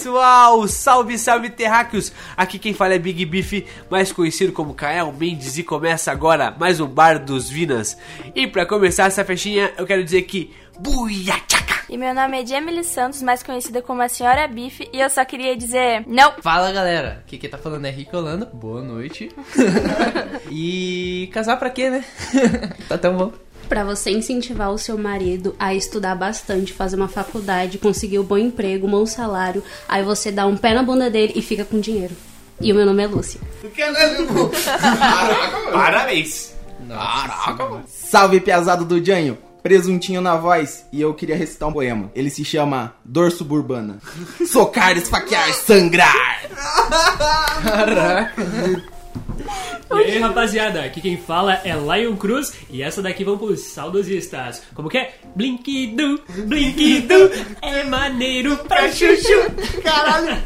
pessoal? Salve, salve terráqueos! Aqui quem fala é Big Beef, mais conhecido como Kael Mendes e começa agora mais um Bar dos Vinas. E para começar essa festinha, eu quero dizer que Buiachaca! E meu nome é Jamily Santos, mais conhecida como a Senhora Bife, e eu só queria dizer não! Fala galera, aqui quem tá falando é Rico Holanda, boa noite. e casar pra quê, né? tá tão bom. Pra você incentivar o seu marido a estudar bastante, fazer uma faculdade, conseguir um bom emprego, um bom salário, aí você dá um pé na bunda dele e fica com dinheiro. E o meu nome é Lúcia. Parabéns! Caraca, Salve, piazado do Janho! Presuntinho na voz e eu queria recitar um poema. Ele se chama Dor Suburbana. Socar, esfaquear, sangrar! Caraca. E aí, rapaziada, aqui quem fala é Lion Cruz e essa daqui vão pros saudosistas. Como que é? Blinkidu, Blinkidu, é maneiro pra chuchu. Caralho!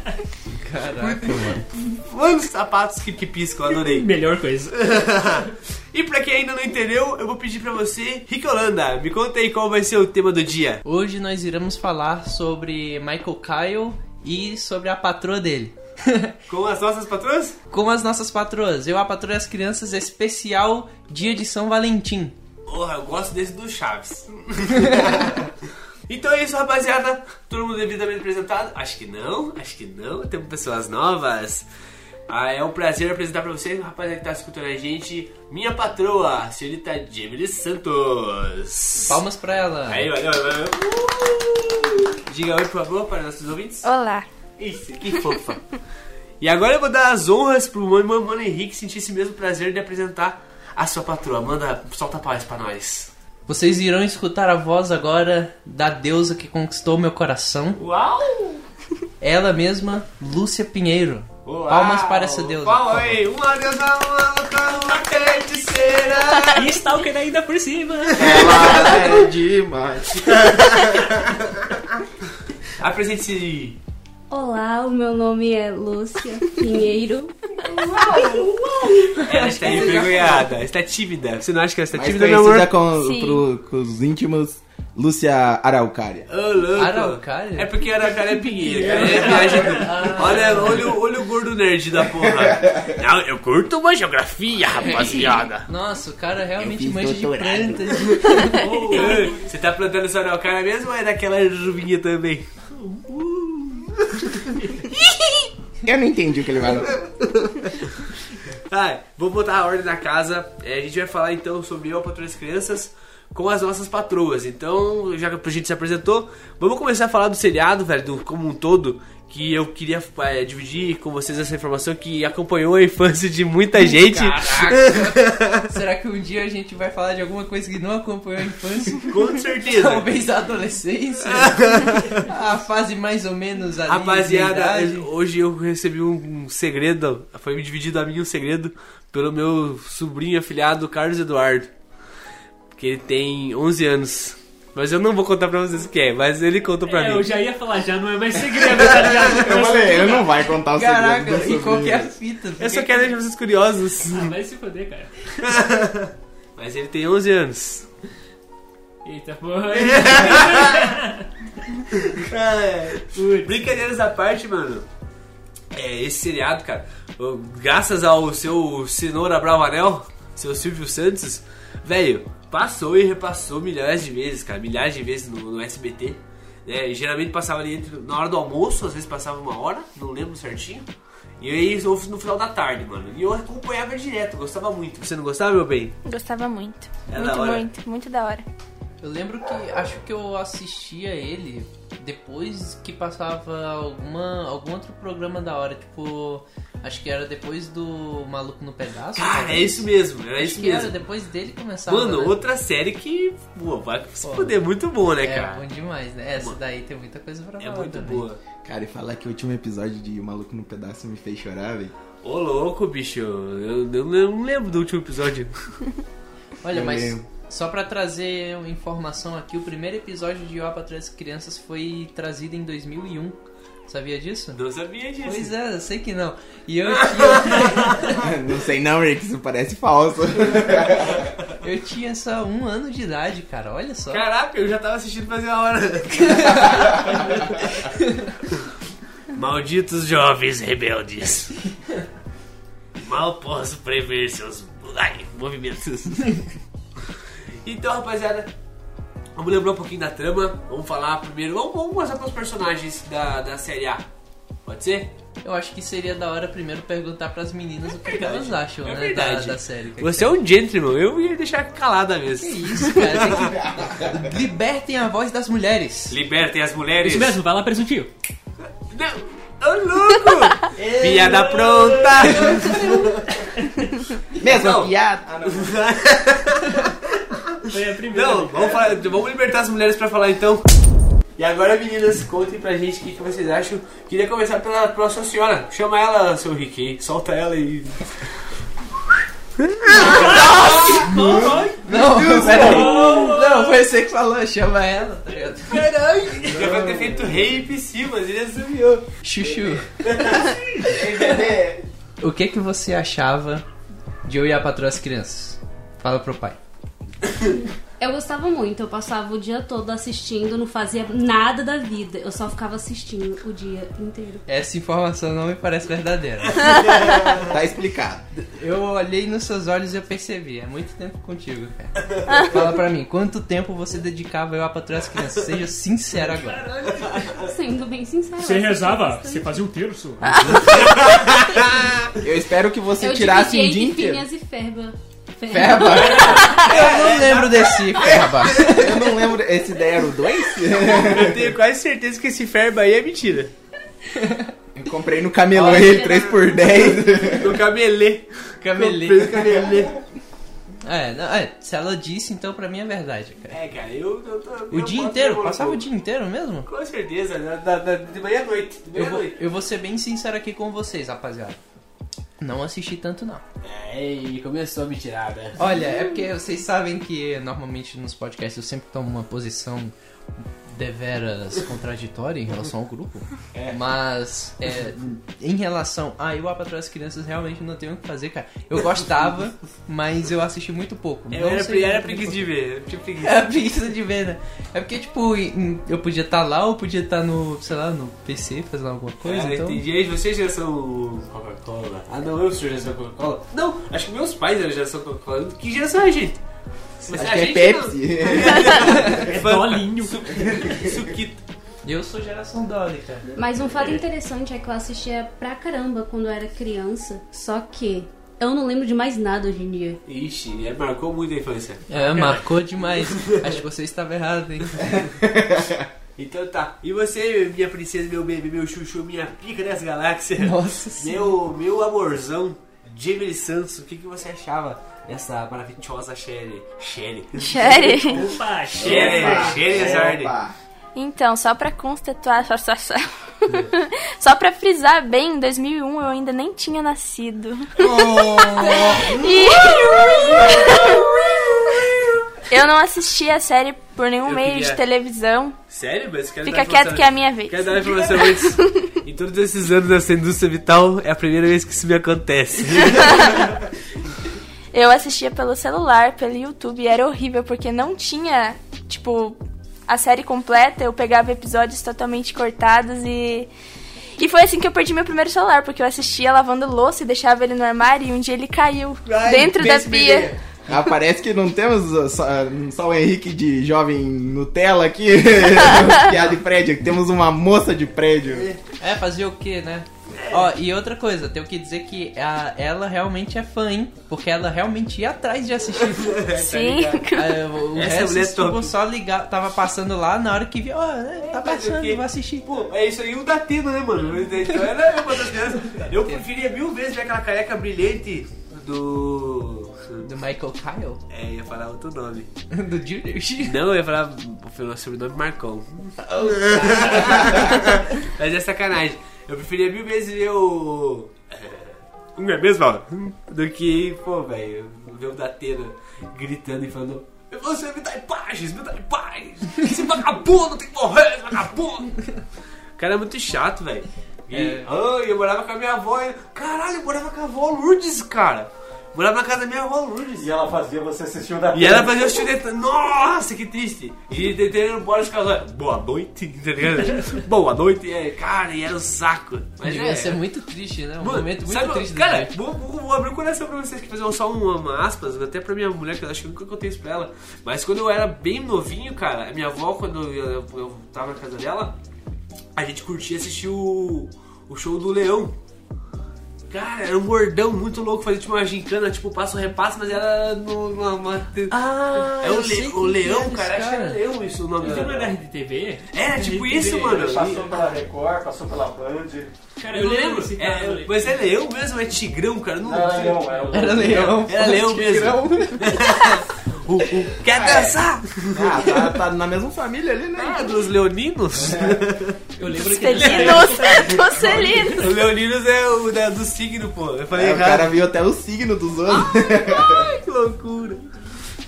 Caraca, mano. Mano, sapatos que, que piscam, adorei. Melhor coisa. e pra quem ainda não entendeu, eu vou pedir pra você, Rick Holanda, me conta aí qual vai ser o tema do dia. Hoje nós iremos falar sobre Michael Kyle e sobre a patroa dele. Com as nossas patroas? Com as nossas patroas. Eu, a patroa e as crianças, especial dia de São Valentim. Porra, eu gosto desse do Chaves. então é isso, rapaziada. Todo mundo devidamente apresentado? Acho que não, acho que não. Temos pessoas novas. Ah, é um prazer apresentar pra você, rapaziada que tá escutando a gente, minha patroa, a senhorita Jamie Santos. Palmas pra ela. Aí, valeu, valeu. Uh! Diga oi, por favor, para nossos ouvintes. Olá! Isso, que fofa. e agora eu vou dar as honras pro mano, mano, mano Henrique sentir esse mesmo prazer de apresentar a sua patroa. Manda, solta a paz pra nós. Vocês irão escutar a voz agora da deusa que conquistou meu coração. Uau! Ela mesma, Lúcia Pinheiro. Uau! Palmas para essa deusa. Por aí, uma deusa, uma outra, uma feiticeira. E Stalker ainda por cima. Ela é demais. Apresente-se. Olá, o meu nome é Lúcia Pinheiro. Ela está envergonhada, está tímida. Você não acha que ela está Mais tímida, meu amor? com, pro, com os íntimos, Lúcia Araucária. Ô, louco. Araucária? É porque Araucária é pinheiro, cara. É viagem do- olha, olha, o- olha o gordo nerd da porra. Não, eu curto uma geografia, rapaziada. Nossa, o cara realmente manja de doutorado. plantas. Ô, Você tá plantando sua Araucária mesmo ou é daquela ruvinha também? Eu não entendi o que ele falou. Vou botar a ordem na casa. É, a gente vai falar então sobre eu, patroa das crianças, com as nossas patroas. Então, já que a gente se apresentou, vamos começar a falar do seriado, velho, do, como um todo. Que eu queria é, dividir com vocês essa informação que acompanhou a infância de muita gente. Caraca! Será que um dia a gente vai falar de alguma coisa que não acompanhou a infância? Com certeza. Talvez a adolescência? a fase mais ou menos ali Rapaziada, hoje eu recebi um, um segredo. Foi me dividido a mim um segredo pelo meu sobrinho afilhado Carlos Eduardo. Que ele tem 11 anos. Mas eu não vou contar pra vocês o que é, mas ele contou pra É, mim. eu já ia falar, já não é mais segredo, tá ligado? Eu falei, ele não vai contar o segredo Caraca, e sobrinho. qualquer fita. Eu só quero deixar vocês curiosos. Ah, vai se foder, cara. Mas ele tem 11 anos. Eita porra. Putz. Brincadeiras à parte, mano. É, esse seriado, cara, graças ao seu Cenoura Bravanel, seu Silvio Santos, velho, passou e repassou milhares de vezes, cara, milhares de vezes no, no SBT. né? geralmente passava ali entre- na hora do almoço, às vezes passava uma hora, não lembro certinho. E aí no final da tarde, mano. E eu acompanhava direto, gostava muito. Você não gostava, meu bem? Gostava muito. É da muito, hora. muito, muito da hora. Eu lembro que acho que eu assistia ele depois que passava alguma algum outro programa da hora, tipo, acho que era depois do Maluco no Pedaço. Cara, é isso mesmo, era Acho isso que era mesmo. depois dele começava. Mano, né? outra série que, pô, vai se Pô. fuder, muito boa, né, é cara? bom demais, né? Essa Mano. daí tem muita coisa pra É falar muito também. boa. Cara, e falar que o último episódio de O Maluco no Pedaço me fez chorar, velho. Ô louco, bicho. Eu, eu não lembro do último episódio. Olha, Eu mas lembro. Só pra trazer uma informação aqui, o primeiro episódio de Opa Três Crianças foi trazido em 2001. Sabia disso? Não sabia disso. Pois é, eu sei que não. E eu tinha, não sei não, Rick, isso parece falso. eu tinha só um ano de idade, cara. Olha só. Caraca, eu já tava assistindo fazia uma hora. Malditos jovens rebeldes. Mal posso prever seus ai, movimentos. Então, rapaziada, vamos lembrar um pouquinho da trama. Vamos falar primeiro. Vamos, vamos mostrar para os personagens da, da série A. Pode ser? Eu acho que seria da hora primeiro perguntar pras meninas o que, que elas acham, É né, verdade. da, da série. Que Você é um gentleman, eu ia deixar calada Que mesmo. isso, cara? Tem que... Libertem a voz das mulheres. Libertem as mulheres. Isso mesmo, vai lá, presuntinho. Não! Ô louco! Piada pronta! Mesma Não. piada. Ah. Foi a primeira. Não, vamos, falar- vamos libertar as mulheres pra falar então. E agora, meninas, contem pra gente o que, que vocês acham. Queria começar pela, pela sua senhora. Chama ela, seu Rick, aí. Solta ela e. Não, peraí. Não, foi você que falou, chama ela, tá ligado? Caralho! Já vai ter feito rape sim, mas ele assumiu. Chuchu. O que que você achava de eu e a patroa as crianças? Fala pro pai. Eu gostava muito, eu passava o dia todo assistindo, não fazia nada da vida. Eu só ficava assistindo o dia inteiro. Essa informação não me parece verdadeira. Tá explicado. Eu olhei nos seus olhos e eu percebi. É muito tempo contigo, cara. Fala pra mim, quanto tempo você dedicava eu a patroa as crianças? Seja sincero agora. Sendo bem sincera. Você eu rezava, assistia você fazia um terço. Eu espero que você Eu tirasse um dia inteiro. Phineas e Ferba. Ferba? Eu não lembro desse Ferba. Eu não lembro. Esse daí era o 2? Eu tenho quase certeza que esse ferba aí é mentira. Eu comprei no camelô ele 3x10. No camelê. Camelê. Comprei no camelê. É, não, é, se ela disse, então pra mim é verdade, cara. É, cara, eu. eu, tô- O dia inteiro? Passava o dia inteiro mesmo? Com certeza, da, da- da- de manhã à noite. De manhã Eu à vou, noite. eu vou ser bem sincero aqui com vocês, rapaziada. Não assisti tanto, não. Ei, começou a me tirar, né? Olha, é porque vocês sabem que normalmente nos podcasts eu sempre tomo uma posição deveras contraditória em relação ao grupo. Mas é, em relação a eu a patroa das crianças realmente não tenho o que fazer, cara. Eu gostava, mas eu assisti muito pouco. Eu Não era, sei era preguiça de ver. Eu tinha preguiça. É preguiça de ver, né? É porque, tipo, eu podia estar lá ou podia estar no, sei lá, no PC fazendo alguma coisa, Ah, então... entendi. Aí vocês já são Coca-Cola. Ah, não, eu sou geração Coca-Cola. Não, acho que meus pais eram geração Coca-Cola. Que geração é a gente? Mas Acho a que é gente Pepsi. É dolinho. não. Suquito. Eu sou geração Dolly, cara. Mas um fato interessante é que eu assistia pra caramba quando eu era criança. Só que eu não lembro de mais nada hoje em dia. Ixi, é, marcou muito a infância. É, marcou demais. Acho que você estava errado, hein? Então tá. E você, minha princesa, meu bebê, meu chuchu, minha pica das galáxias? Nossa Meu, meu amorzão, Jamie Santos, o que, que você achava dessa maravilhosa Sherry? Sherry. Sherry. Opa, Sherry, Sherry. Então, só pra constituir. só pra frisar bem, em 2001 eu ainda nem tinha nascido. E- eu não assisti a série por nenhum Eu meio queria- de televisão. Sério, mas quero Fica dar quieto que é a minha vez. Quero dar informação antes. em todos esses anos nessa indústria vital, é a primeira vez que isso me acontece. Eu assistia pelo celular, pelo YouTube, e era horrível, porque não tinha, tipo, a série completa, eu pegava episódios totalmente cortados e. E foi assim que eu perdi meu primeiro celular, porque eu assistia lavando louça e deixava ele no armário e um dia ele caiu Ai, dentro da pia. Ah, parece que não temos uh, só, uh, só o Henrique de jovem Nutella aqui, piada de prédio, que temos uma moça de prédio. É, fazer o quê, né? Ó, e outra coisa, tenho que dizer que a- ela realmente é fã, hein? Porque ela realmente ia atrás de assistir. Sim. Ah, o Essa resto, é tipo, só ligar, tava passando lá na hora que viu, ó, né, tá passando, que- vou assistir. Pô, é isso aí o Datino, né, mano? Então era uma das crianças. Eu preferia mil vezes ver aquela careca brilhante do. Do Michael Kyle? É, ia falar outro nome. Do Junior? Não, eu ia falar o sobrenome Marcão. Mas é sacanagem. Eu preferia mil vezes ver o. é, Não é mesmo? ó? Do que, pô, velho, ver o Datena gritando e falando. Você me dá em paz, me dá em paz! Esse vagabundo tem que morrer, esse vagabundo! O cara é muito chato, velho. E, É. ah, eu morava com a minha avó. e- Caralho, eu morava com a avó Lourdes, cara. Morava na casa da minha avó Lourdes. E ela fazia você assistir o da E ela fazia o estudante. Nossa, que triste! E tentando embora os casais. Boa noite, tá ligado? Boa noite, é, cara, e era um saco. Mas Devia é, ser muito triste, né? Um Mano, momento muito sabe, triste Cara, vou, vou- vou abrir o coração pra vocês que fazer só uma, uma aspas, até pra minha mulher, que eu acho que eu nunca contei isso pra ela. Mas quando eu era bem novinho, cara, a minha avó, quando eu, eu, eu tava na casa dela, a gente curtia assistir o, o show do Leão. Cara, era um bordão muito louco, fazia tipo uma gincana, tipo passo repasso, mas era numa. Uma, Ah, é o, eu Le- sei o Leão, é esse cara, acho que era cara. Leão isso o nome é da dele. Rede TV? Era tipo isso, mano. Passou pela Record, passou pela Band. Cara, Eu lembro, desse é, eu lembro. mas é leão mesmo, é tigrão, cara. Não, Não era leão, era o Era leão. Era leão mesmo. Tigrão. O, o, quer dançar? Ah, tá, tá na mesma família ali, né? Ah, dos leoninos? Eu lembro que nessa Felinos, época- tô feliz. o leoninos é o da, do signo, pô. Eu falei É, o errado. cara viu até o signo dos outros. Ai, que loucura.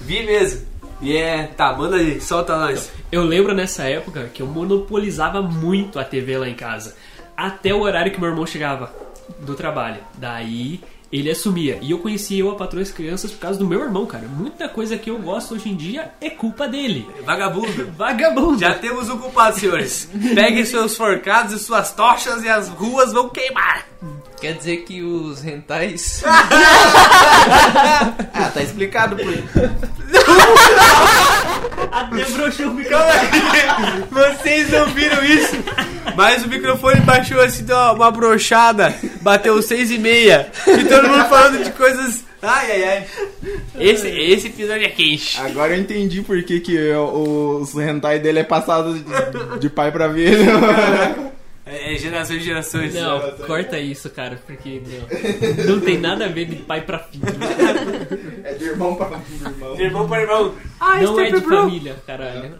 Vi mesmo. E é, tá, manda aí, solta nós. Eu lembro nessa época que eu monopolizava muito a TV lá em casa. Até o horário que meu irmão chegava do trabalho. Daí ele assumia. E eu conhecia eu a patroa as crianças por causa do meu irmão, cara. Muita coisa que eu gosto hoje em dia é culpa dele. Vagabundo. Vagabundo. Já temos um culpado, senhores. Peguem seus forcados e suas tochas e as ruas vão queimar. Quer dizer que os rentais. Ah, tá explicado por Até broxou o microfone. Vocês não viram isso? Mas o microfone baixou assim, deu uma brochada. Bateu seis e meia. E todo mundo falando de coisas... Ai, ai, ai. Esse, esse episódio é quente. Agora eu entendi por que, que os hentai dele é passado de, de pai pra filho. É, é gerações e gerações. Não, corta isso, cara, porque não, não tem nada a ver de pai pra filho. É de irmão pra irmão. De irmão para irmão. Ah, Não é de bro. família, caralho.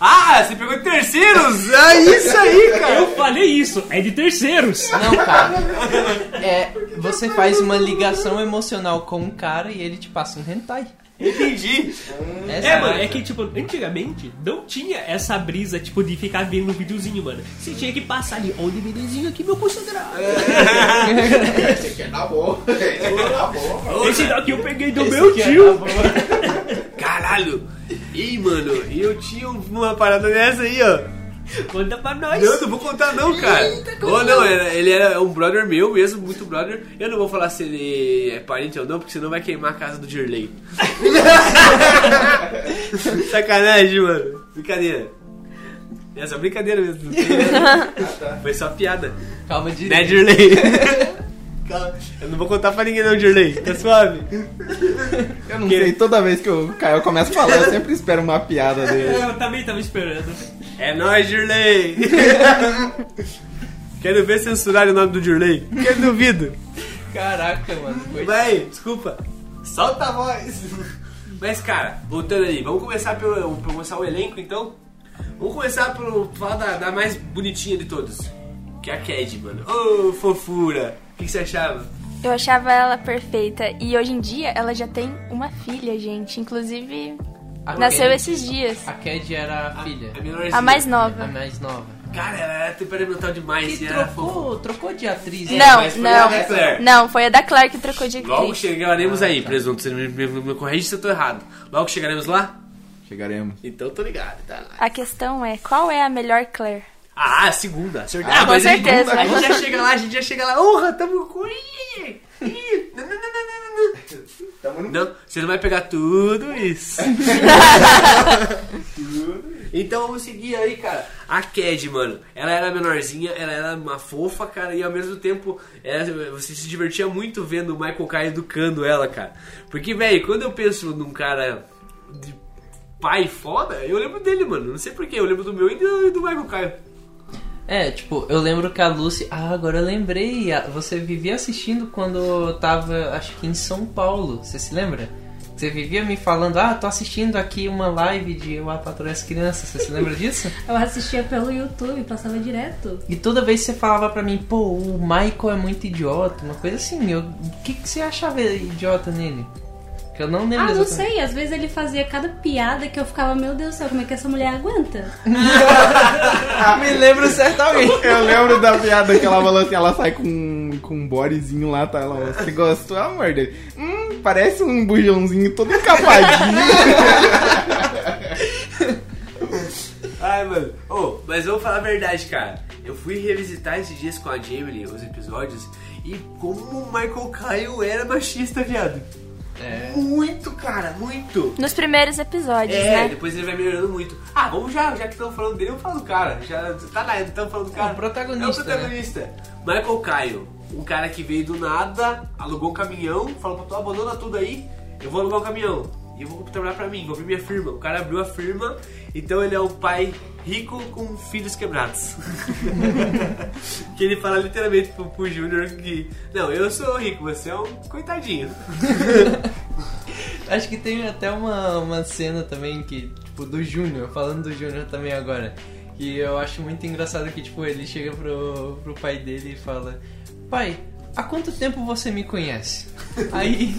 Ah, você pegou de terceiros? É isso aí, cara. Eu falei isso, é de terceiros. Não, cara. É, você faz uma ligação emocional com um cara e ele te passa um hentai. Entendi. Essa É, mano, é que, tipo, antigamente não tinha essa brisa, tipo, de ficar vendo um videozinho, mano. Você tinha que passar ali, onde videozinho aqui, meu consagrado. Esse aqui é da boa. Esse aqui é da boa. Esse daqui eu peguei do Esse meu é tio. Caralho. Ih, mano, eu tinha uma parada dessa aí, ó. Conta pra nós. Não, não vou contar não, cara. Ou não, era- ele era um brother meu mesmo, muito brother. Eu não vou falar se ele é parente ou não, porque senão vai queimar a casa do Dirley. Sacanagem, mano. Brincadeira. É só brincadeira mesmo. Foi só piada. Calma de. Né, Dirley? Calma, Eu não vou contar pra ninguém não, Dirley. Tá suave. Eu não sei, toda vez que o Caio começa a falar, eu sempre espero uma piada dele. Eu também tava esperando. É nóis, Dirley. Quero ver censurar o nome do Dirley. Que duvido. Caraca, mano. Vai, desculpa. Solta a voz. Mas, cara, voltando ali, vamos começar pelo vamos começar o elenco, então. Vamos começar pelo falar da, da mais bonitinha de todos, que é a Cad, mano. Ô, fofura. O que, que você achava? Eu achava ela perfeita. E hoje em dia ela já tem uma filha, gente. Inclusive, A nasceu Cad- esses dias. A Cad era a filha. A. A mais A nova. mais nova. Cara, ela era temperamental demais Que e era fofa. trocou, trocou de atriz. Não, né? mas foi a não. Não, foi a da Claire que trocou de Logo atriz. chegaremos Ah, aí, tá. presunto. Você me, me, me corrige se eu tô errado. Logo chegaremos lá? Chegaremos. Então tô ligado, tá? A questão é, qual é a melhor Claire? Ah, a segunda. Certeza. Ah, com mas a gente- certeza. A gente já chega lá, a gente já chega lá. Honra, tamo com. Ih, ih, não, não, não, não, não, Tamo não. Não, você não vai pegar tudo isso. então vamos seguir aí, cara. A Cad, mano, ela era menorzinha, ela era uma fofa, cara, e ao mesmo tempo ela- você se divertia muito vendo o Michael Kai educando ela, cara. Porque, velho, quando eu penso num cara de pai foda, eu lembro dele, mano. Não sei porquê, eu lembro do meu e do, do Michael Kai. É, tipo, eu lembro que a Lucy. Ah, agora eu lembrei. Você vivia assistindo quando eu tava, acho que em São Paulo. Você se lembra? Você vivia me falando, ah, tô assistindo aqui uma live de Eu a Patrulha as Crianças. Você se lembra disso? Eu assistia pelo YouTube, passava direto. E toda vez você falava pra mim, pô, o Michael é muito idiota, uma coisa assim. Eu, o que, que você achava idiota nele? Que eu não lembro Ah, não exatamente. sei, às vezes ele fazia cada piada que eu ficava, meu Deus do céu, como é que essa mulher aguenta? Me lembro certamente. Eu lembro da piada que ela falou assim, ela sai com, com um bodyzinho lá, tá? Ela, você gostou, amor dele? Hum, parece um bujãozinho todo encapadinho. Ai, mano. Ô, mas eu vou falar a verdade, cara. Eu fui revisitar esses dias com a Jamie os episódios e como o Michael Kyle era machista, viado. É. Muito, cara, muito. Nos primeiros episódios, É, né? depois ele vai melhorando muito. Ah, vamos já, já que estamos falando dele, vamos falar do cara. Já tá lá, estamos falando do cara. É o protagonista, É o protagonista. Michael Kyle, um cara que veio do nada, alugou um caminhão, falou pra tu, abandona tudo aí, eu vou alugar um caminhão. E eu vou trabalhar pra mim, vou abrir minha firma. O cara abriu a firma, então ele é um pai rico com filhos quebrados. que ele fala literalmente pro, pro Júnior que... Não, eu sou rico, você é um coitadinho. Acho que tem até uma, uma cena também que, tipo, do Júnior, falando do Júnior também agora. Que eu acho muito engraçado que, tipo, ele chega pro, pro pai dele e fala: Pai, há quanto tempo você me conhece? Aí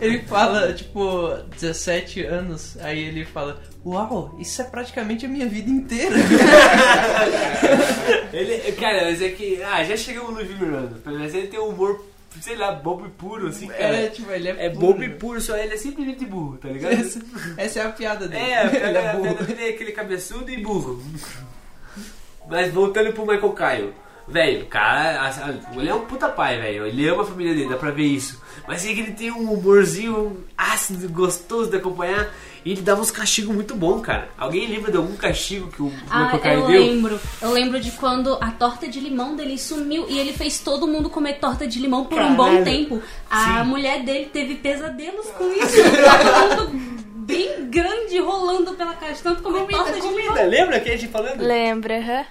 ele fala, tipo, 17 anos. Aí ele fala: Uau, isso é praticamente a minha vida inteira. Ele, cara, mas é que. Ah, já chegamos no mano. Mas ele tem um humor, sei lá, bobo e puro, assim, cara. É, tipo, ele é É puro. bobo e puro, só ele é simplesmente burro, tá ligado? Essa, essa é a piada dele. É, a ele piada, é a burro. piada dele é aquele cabeçudo e burro. Mas voltando pro Michael Caio. Velho, o cara, a- ele é um puta pai, velho. Ele ama a família dele, dá pra ver isso. Mas é que ele tem um humorzinho ácido, gostoso de acompanhar. E ele dava uns castigos muito bons, cara. Alguém lembra de algum castigo que o Ah, Michael Caio eu deu? lembro. Eu lembro de quando a torta de limão dele sumiu e ele fez todo mundo comer torta de limão por um bom Caralho. tempo. A Sim. mulher dele teve pesadelos com isso. Todo mundo bem grande rolando pela casa, tanto comer torta de limão. Comida, lembra que a gente falando? Lembra, aham.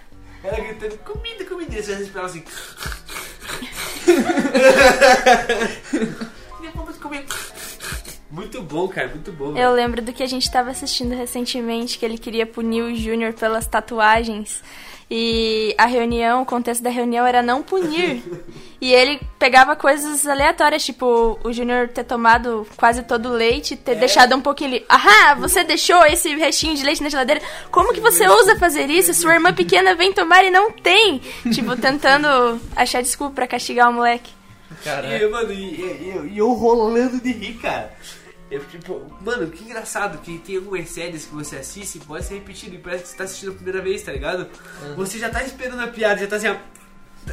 Ela gritando, comida, comida. E você respirava assim. Comer. Muito bom, cara, muito bom. Eu lembro do que a gente tava assistindo recentemente, que ele queria punir o Júnior pelas tatuagens. E a reunião, o contexto da reunião era não punir. E ele pegava coisas aleatórias, tipo o Júnior ter tomado quase todo o leite, ter deixado um pouquinho ali. Ahá, você deixou esse restinho de leite na geladeira. Como que você ousa fazer isso? Sua irmã pequena vem tomar e não tem. Tipo, tentando achar desculpa pra castigar o moleque. Cara, E, mano, e, e- eu- e eu rolando de rir, cara. Eu, tipo, mano, que engraçado que tem algumas séries que você assiste e pode ser repetido e parece que você tá assistindo a primeira vez, tá ligado? Você já tá esperando a piada, já tá assim, ó,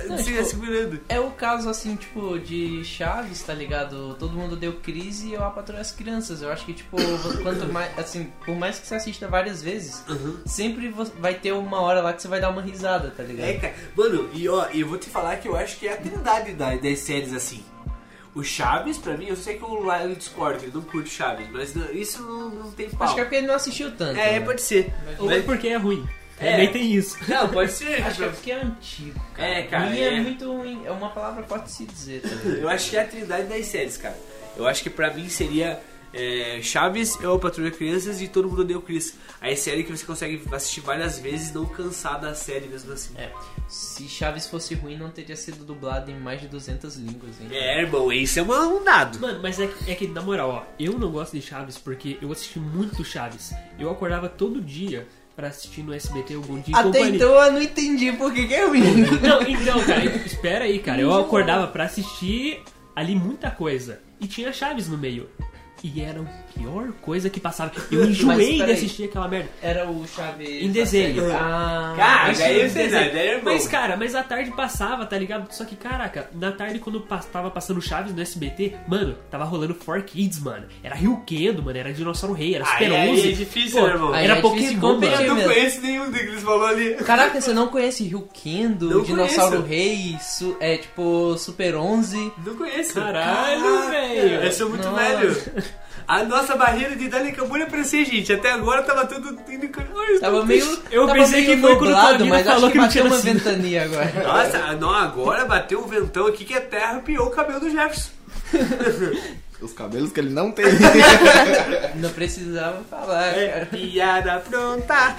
Não, se tipo, segurando. É o caso, assim, tipo, de Chaves, tá ligado? Todo mundo deu crise e eu apatrulho as crianças. Eu acho que, tipo, quanto mais, assim, por mais que você assista várias vezes, Uhum. sempre vai ter uma hora lá que você vai dar uma risada, tá ligado? É, cara. Mano, e ó, eu vou te falar que eu acho que é a trindade da- das séries assim. O Chaves, pra mim, eu sei que o Lyle discorda, ele não curte Chaves, mas não- isso não, não tem pau. Acho que é porque ele não assistiu tanto. É, né? pode ser. Ou é porque é ruim. É. Também tem isso. Não, pode ser. Acho que é porque é antigo, cara. É, cara, Ruim é. é muito ruim. É uma palavra forte se dizer, tá ligado? Eu acho que é a trindade das séries, cara. Eu acho que pra mim seria é, Chaves, Eu, a Patrulha Crianças e Todo Mundo Odeia o Chris. Aí é série que você consegue assistir várias vezes e não cansar da série mesmo assim. É. Se Chaves fosse ruim, não teria sido dublado em mais de 200 línguas, hein? É, irmão, isso é um dado. Mano, mas é que, é que, na moral, ó, eu não gosto de Chaves porque eu assisti muito Chaves. Eu acordava todo dia pra assistir no SBT o Bom Dia e Até Companhia. então eu não entendi por que, que é ruim. Não, então, cara, espera aí, cara. Eu acordava pra assistir ali muita coisa. E tinha Chaves no meio. E era a pior coisa que passava. Eu enjoei de assistir aquela merda. Era o Chaves. Em desenho. Ah, Cara, Isso você daí é bom. Mas, cara, mas à tarde passava, tá ligado? Só que, caraca, na tarde quando tava passando Chaves no SBT, mano, tava rolando 4Kids, mano. Era Rio Kendo, mano, era Dinossauro Rei, era Super Aí, aí 11. é difícil, Pô, né, irmão? Aí Era é Pokémon, mano. Eu não mesmo. conheço nenhum que eles falou ali. Caraca, você não conhece Ryukendo, Não Dinossauro conheço. Rei, su- é tipo Super 11? Não conheço. Caralho, velho. Eu sou muito Nossa. velho. A nossa barreira de idade acabou de aparecer, gente. Até agora tava tudo indo. Ai, Tava tô meio. Eu tava pensei meio que foi nublado, mas falou acho que que não bateu tinha uma ventania agora. Nossa, não, agora bateu um ventão aqui que a terra arrepiou o cabelo do Jefferson. Os cabelos que ele não tem. Não precisava falar, É, cara. piada pronta.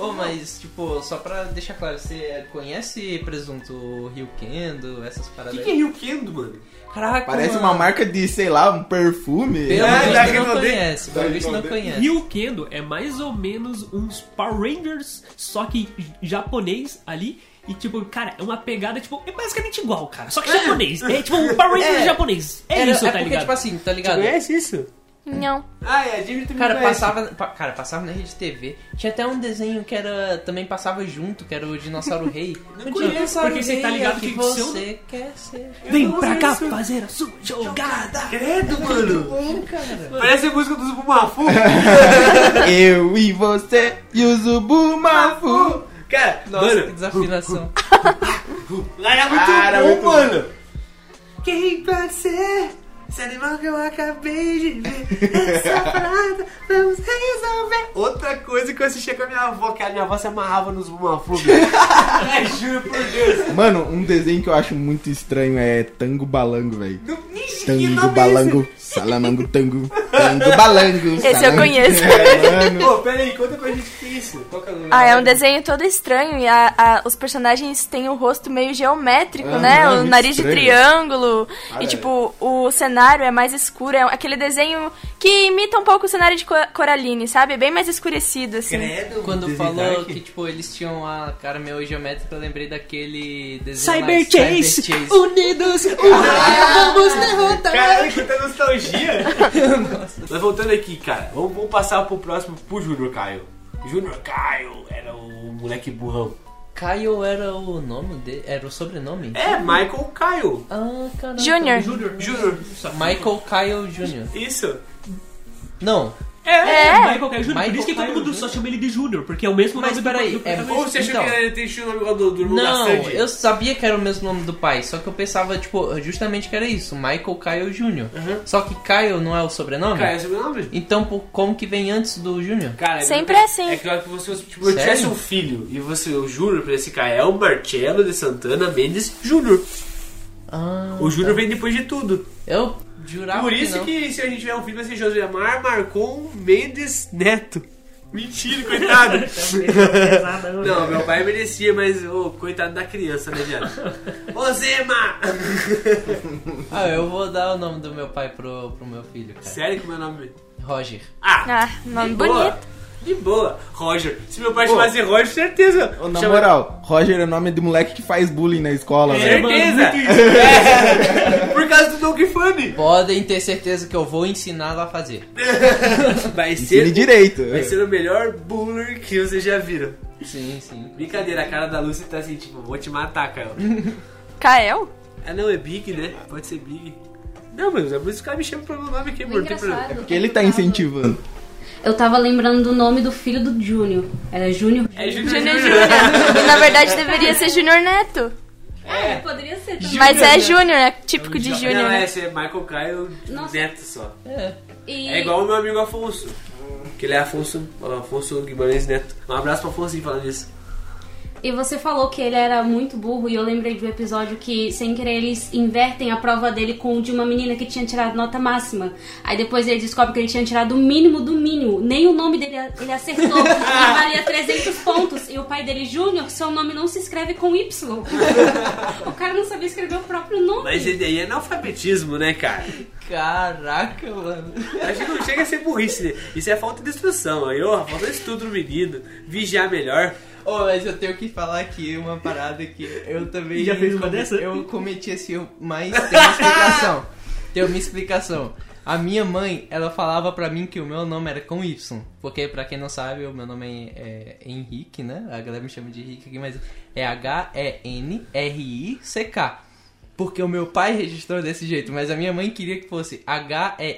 Ô, mas, tipo, só pra deixar claro, você conhece presunto Rio Kendo, essas O paradas que, que é? Rio Kendo, mano? Caraca, Parece mano. uma marca de, sei lá, um perfume. Pelo É, visto não conhece, pelo visto não conhece. Rio Kendo é mais ou menos uns Power Rangers, só que japonês ali. E, tipo, cara, é uma pegada, tipo, é basicamente igual, cara. Só que japonês. É tipo um Power Rangers É. japonês. É Era- isso, é tá porque, ligado? tipo assim, tá Você ligado? conhece isso? Não. Ah, é, a Jimmy Cara, passava, pa- cara, passava na rede TV. Tinha até um desenho que era também passava junto, que era o Dinossauro Rei. Não conheço, porque você tá ligado é o que que seu- você quer ser. Vem pra cá fazer a sua jogada. Credo, mano. Parece a música dos Bumafu. Eu e você e o Zubumafu. Cara, Nossa, mano, que desafinação. Era muito Cara, bom, muito bom. mano. Quem pode ser esse animal que eu acabei de ver? Essa parada, vamos resolver. Outra coisa que eu assistia com a minha avó, que a minha avó se amarrava nos bumafu. Ai, juro por Deus. Mano, um desenho que eu acho muito estranho é Tango Balango, velho. Tango é Balango, Salamango Tango, Tango Balango. Esse eu salango. conheço. É? Pô, pera aí, conta pra gente o que é isso. Qual que é o nome? Ah, é um desenho todo estranho e a- a- os personagens têm o rosto meio geométrico, Ah, né? não, O nariz estranho. de triângulo. Ah, e, é. tipo, o cenário é mais escuro. É aquele desenho que imita um pouco o cenário de Co- Coraline, sabe? É bem mais escurecido, assim. Credo, Quando falou dark. que, tipo, eles tinham a cara meio geométrica, eu lembrei daquele desenho lá, Cyber Chase, Cyber Chase. unidos, vamos derrotar. Caralho, quanta nostalgia! Mas voltando aqui, cara, vamos, vamos passar pro próximo, pro Júnior Caio. Júnior Caio era o moleque burrão. Kyle era o nome dele? Era o sobrenome? É, Michael Caio. Ah, caramba. Júnior. Júnior. Júnior. Michael Kyle Jr. Isso. Não. É, é, É. Michael Caio Júnior. Por Michael isso que todo Caio mundo só chama ele de Júnior, porque é o mesmo Mas nome peraí, do, do é- protagonista. Ou você achou Então. que ele tinha o nome igual do, do irmão Não, Sandy? eu sabia que era o mesmo nome do pai, só que eu pensava, tipo, justamente que era isso, Michael Kyle Jr. Só que Kyle não é o sobrenome? Cara, esse é o meu nome? Então, por- como que vem antes do Júnior? Cara, Sempre é é assim. É claro que você, tipo, eu Sério? tivesse um filho e você, o Júnior, pra esse cara, é o Marcelo de Santana Mendes Júnior. Ah, O Júnior vem depois de tudo. eu jurava Por isso que não. que se a gente tiver um filho vai ser Josemar Marcon Mendes Neto. Mentira, coitado. Não, meu pai merecia, mas ô, coitado da criança, né, viado? Ô Zema! Ah, eu vou dar o nome do meu pai pro, pro meu filho, cara. Sério que o meu nome Roger. Ah, Ah, nome boa. bonito. De boa. Roger. Se meu pai chamasse Roger, certeza. Ô, Na Chama- moral, Roger é nome de moleque que faz bullying na escola, velho. Certeza. É, por causa do Funny. Podem ter certeza que eu vou ensiná-lo a fazer. Vai Ensine ser, direito. vai ser o melhor buller que vocês já viram. Sim, sim. Brincadeira, a cara da Lucy tá assim, tipo, vou te matar, Caio. Kael? Ah, não, é Big, né? Pode ser Big. Não, mas é por isso que o cara me chama pelo nome aqui, amor. Não tem problema. Engraçado. Porque ele tá incentivando. Eu tava lembrando do nome do filho do Júnior. Era Júnior. É Júnior Júnior Júnior. Júnior. Na verdade deveria ser Júnior Neto. É, poderia ser também. Mas é Júnior, né? Típico de Júnior, Não, né? é, esse é Michael Caio Nossa. Neto só. É. E- É igual o meu amigo Afonso. Que ele é Afonso, Afonso Guimarães Neto. Um abraço pro Afonso falando isso. E você falou que ele era muito burro e eu lembrei de um episódio que, sem querer, eles invertem a prova dele com o de uma menina que tinha tirado nota máxima. Aí depois ele descobre que ele tinha tirado o mínimo do mínimo. Nem o nome dele ele acertou. e valia 300 pontos. E o pai dele, Júnior, seu nome não se escreve com Y. o cara não sabia escrever o próprio nome. Mas ele aí é analfabetismo, né, cara? Caraca, mano. Acho que não chega a ser burrice, né? Isso é falta de instrução. Aí, ó, falta de estudo no menino. Vigiar melhor. Oh, mas eu tenho que falar aqui uma parada que eu também. Já fez uma dessa? Eu cometi esse erro, mas tem uma explicação. tem uma explicação. A minha mãe, ela falava pra mim que o meu nome era com Y. Porque, pra quem não sabe, o meu nome é Henrique, né? A galera me chama de Henrique aqui, mas é H-E-N-R-I-C-K. Porque o meu pai registrou desse jeito, mas a minha mãe queria que fosse H-E-N-R-Y-C-K.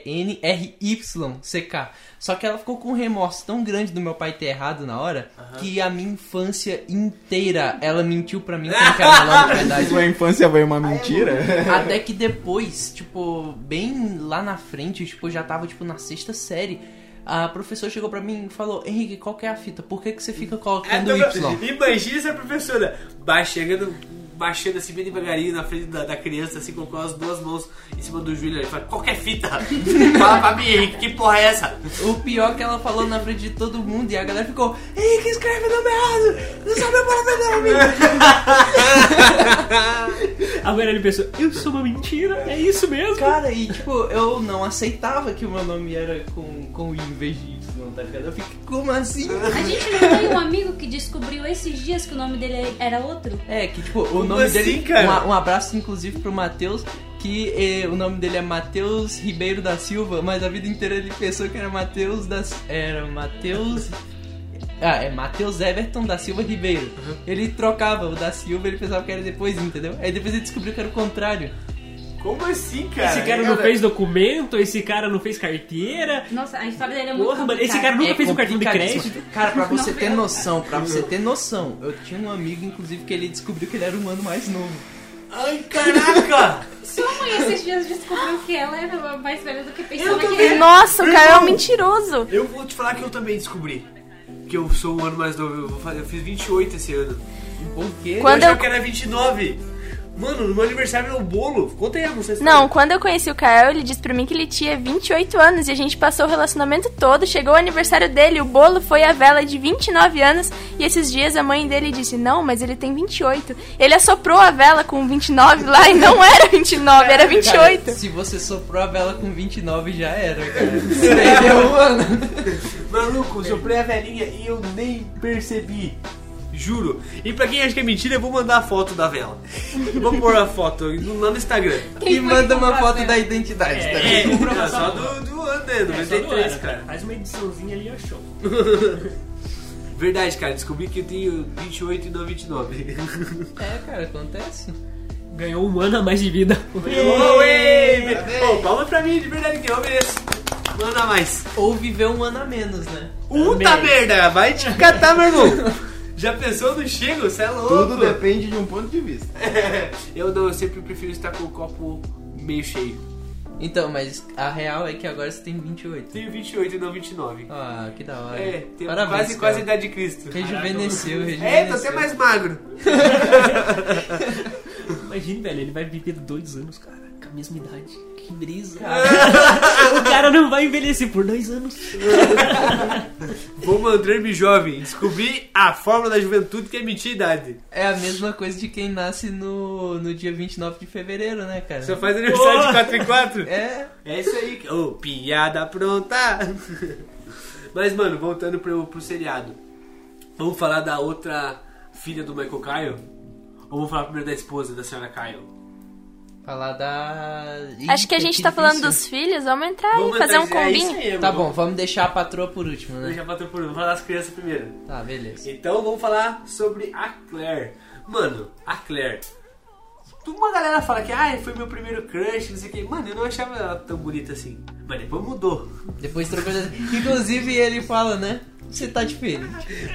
Só que ela ficou com um remorso tão grande do meu pai ter errado na hora, que a minha infância inteira ela mentiu pra mim como que era nome verdade. Sua infância foi uma mentira? Até que depois, tipo, bem lá na frente, tipo, eu já tava, tipo, na sexta série. A professora chegou pra mim e falou, Henrique, qual que é a fita? Por que, que você fica colocando Então, Y? Imagina essa professora. Vai chegando. Baixando assim bem devagarinho na frente da, da criança, assim, com as duas mãos em cima do joelho. Ele fala, qualquer fita. Fala pra mim, Henrique, que porra é essa? O pior é que ela falou na frente de todo mundo e a galera ficou, Ei, que escreve o nome errado! Não sabe o próprio nome! Agora ele pensou, eu sou uma mentira, é isso mesmo? Cara, e tipo, eu não aceitava que o meu nome era com, com I em vez de tá ligado? Eu fiquei, como assim? A gente não tem um amigo que descobriu esses dias que o nome dele era outro? É, que tipo, o Como nome assim, dele. cara? Um, um abraço, inclusive, pro Matheus, que eh, o nome dele é Matheus Ribeiro da Silva, mas a vida inteira ele pensou que era Matheus da. Era Matheus. Ah, é Matheus Everton da Silva Ribeiro. Ele trocava o da Silva, ele pensava que era depois, entendeu? Aí depois ele descobriu que era o contrário. Como assim, cara? Esse cara não fez documento, esse cara não fez carteira. Nossa, a história dele é muito Porra, mano, esse cara nunca É fez um cartão de complicadíssimo. crédito. Cara, pra você Não, ter noção, pra você ter noção, eu tinha um amigo, inclusive, que ele descobriu que ele era um ano mais novo. Ai, caraca! Sua mãe esses dias descobriu que ela era mais velha do que pensava Eu que era. Nossa, o cara é um mentiroso. Eu vou te falar que eu também descobri. Que eu sou um ano mais novo. Eu, vou fazer, eu fiz 28 esse ano. Por quê? Quando eu achava eu- que era 29. Mano, no meu aniversário é o bolo. Conta aí, não sei se Não, quando eu conheci o Kael, ele disse pra mim que ele tinha 28 anos e a gente passou o relacionamento todo. Chegou o aniversário dele, o bolo foi a vela de 29 anos e esses dias a mãe dele disse: Não, mas ele tem 28. Ele assoprou a vela com 29 lá e não era 29, era 28. Cara, se você soprou a vela com 29 já era, cara. Isso aí deu um ano. Maluco, eu soprei a velhinha e eu nem percebi. Juro. E pra quem acha que é mentira, eu vou mandar a foto da vela. Vou pôr a foto lá no Instagram. E manda uma foto da identidade, tá É, ligado? é só do, do ano? É, do 93, ano, cara. Faz uma ediçãozinha ali, ó, show. Verdade, cara. Descobri que eu tenho 28 e não 29. É, cara, acontece. Ganhou um ano a mais de vida. Oi! Pô, palma pra mim, de verdade, que eu mereço. Manda mais. Ou viver um ano a menos, né? Puta Também. merda, vai te catar, meu irmão. Já pensou no chego? Você é louco. Tudo depende de um ponto de vista. Eu não, eu sempre prefiro estar com o copo meio cheio. Então, mas a real é que agora você tem 28. Tenho 28 e não 29. Ah, que da hora. É, tenho Parabéns, quase, quase a idade de Cristo. Rejuvenesceu, rejuvenesceu. É, tô até mais magro. Imagina, velho, ele vai viver dois anos, cara, com a mesma idade. Que brisa. o cara não vai envelhecer por dois anos. Vou manter-me jovem. Descobri a fórmula da juventude que é mentir a idade. É a mesma coisa de quem nasce no, no dia 29 de fevereiro, né, cara? Só faz aniversário de 4 em 4. É, É isso aí. Ô, piada pronta. Mas, mano, voltando pro, pro seriado. Vamos falar da outra filha do Michael Kyle? Ou vamos falar primeiro da esposa da senhora Kyle? Falar da. Acho que a gente tá falando difícil. dos filhos, vamos entrar Vamos e fazer um entrar- é isso combinho. aí, Tá bom, vamos deixar a patroa por último, né? Deixa pra por vamos falar das crianças primeiro. Tá, beleza. Então vamos falar sobre a Claire. Mano, a Claire. Uma galera fala que ah, foi meu primeiro crush, não sei o que. Mano, eu não achava ela tão bonita assim. Mas depois mudou. Depois trocou. Inclusive ele fala, né? Você tá diferente.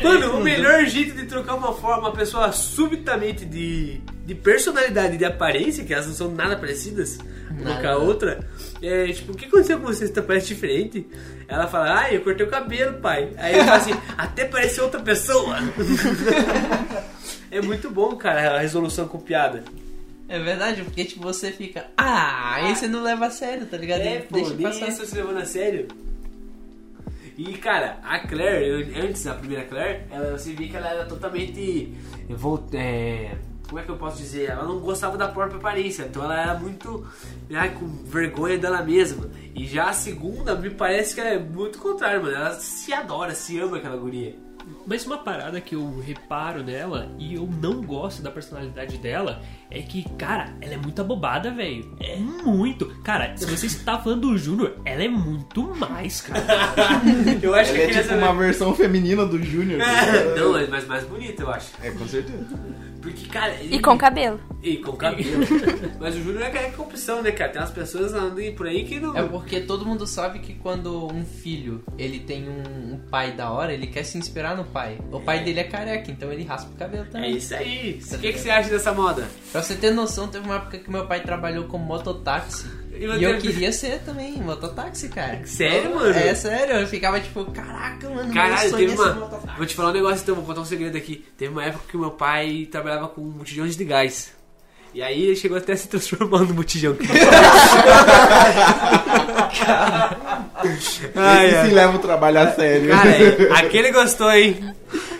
Mano, o melhor jeito de trocar uma forma, uma pessoa subitamente de, de personalidade e de aparência, que elas não são nada parecidas uma com a outra, é tipo, o que aconteceu com você? Você tá parece diferente? Ela fala, ah, eu cortei o cabelo, pai. Aí ele fala assim, até parece outra pessoa. é muito bom, cara, a resolução com piada. É verdade, porque tipo, você fica. Ah, aí você não leva a sério, tá ligado? É, pô, Deixa nem passar. isso se levando a sério. E, cara, a Claire, antes da primeira Claire, ela, você via que ela era totalmente... Vou, é, como é que eu posso dizer? Ela não gostava da própria aparência, então ela era muito ai, com vergonha dela mesma. E já a segunda, me parece que ela é muito contrário, mano. Ela se adora, se ama aquela guria. Mas uma parada que eu reparo nela e eu não gosto da personalidade dela é que, cara, ela é muito abobada, velho. É muito. Cara, se você está falando do Júnior, ela é muito mais, cara. Eu acho Ela que é criança... tipo uma versão feminina do Júnior. Não, é mais, mais bonita, eu acho. É, com certeza. Porque, cara... E com cabelo. E com cabelo. Mas o Júnior é aquela opção, né, cara? Tem umas pessoas andando por aí que não. É porque todo mundo sabe que quando um filho ele tem um, um pai da hora, ele quer se inspirar no pai. O pai dele é careca, então ele raspa o cabelo É também. isso aí. O que, que você acha dessa moda? Pra você ter noção, teve uma época que meu pai trabalhou como mototáxi. E eu queria ser também mototáxi, cara. Sério, mano? É sério, eu ficava tipo, caraca, mano, Caralho, teve é ser uma. mototáxi. Vou te falar um negócio então, vou contar um segredo aqui. Teve uma época que o meu pai trabalhava com multidões de gás. E aí ele chegou até a se transformar no botijão. Ai, Esse sim leva o trabalho a sério. Cara, é, aquele gostou, hein?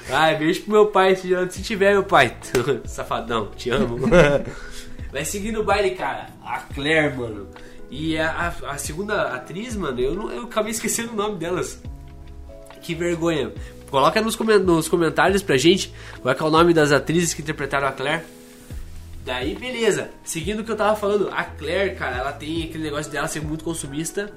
Ai, beijo pro meu pai, se, se tiver, meu pai. Safadão, te amo. Vai seguindo o baile, cara. A Claire, mano. E a, a- a segunda atriz, mano, eu, não, eu acabei esquecendo o nome delas. Que vergonha. Coloca nos, nos comentários pra gente qual é, é o nome das atrizes que interpretaram a Claire. Daí, beleza. Seguindo o que eu tava falando, a Claire, cara, ela tem aquele negócio dela ser muito consumista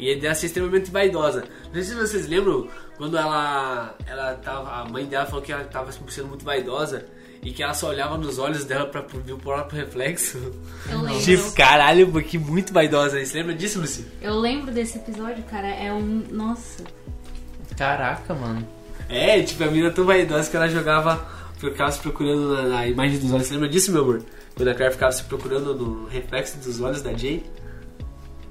e dela ser extremamente vaidosa. Não sei se vocês lembram quando ela, ela tava, a mãe dela falou que ela tava sendo muito vaidosa e que ela só olhava nos olhos dela pra ver o próprio reflexo. Eu lembro. Tipo, caralho, que muito vaidosa. Você lembra disso, Lucy? Eu lembro desse episódio, cara. É um. Nossa. Caraca, mano. É, tipo, a menina tão vaidosa que ela jogava, ficava se procurando na, na imagem dos olhos. Você lembra disso, meu amor? Quando a Claire ficava se procurando no reflexo dos olhos da Jay?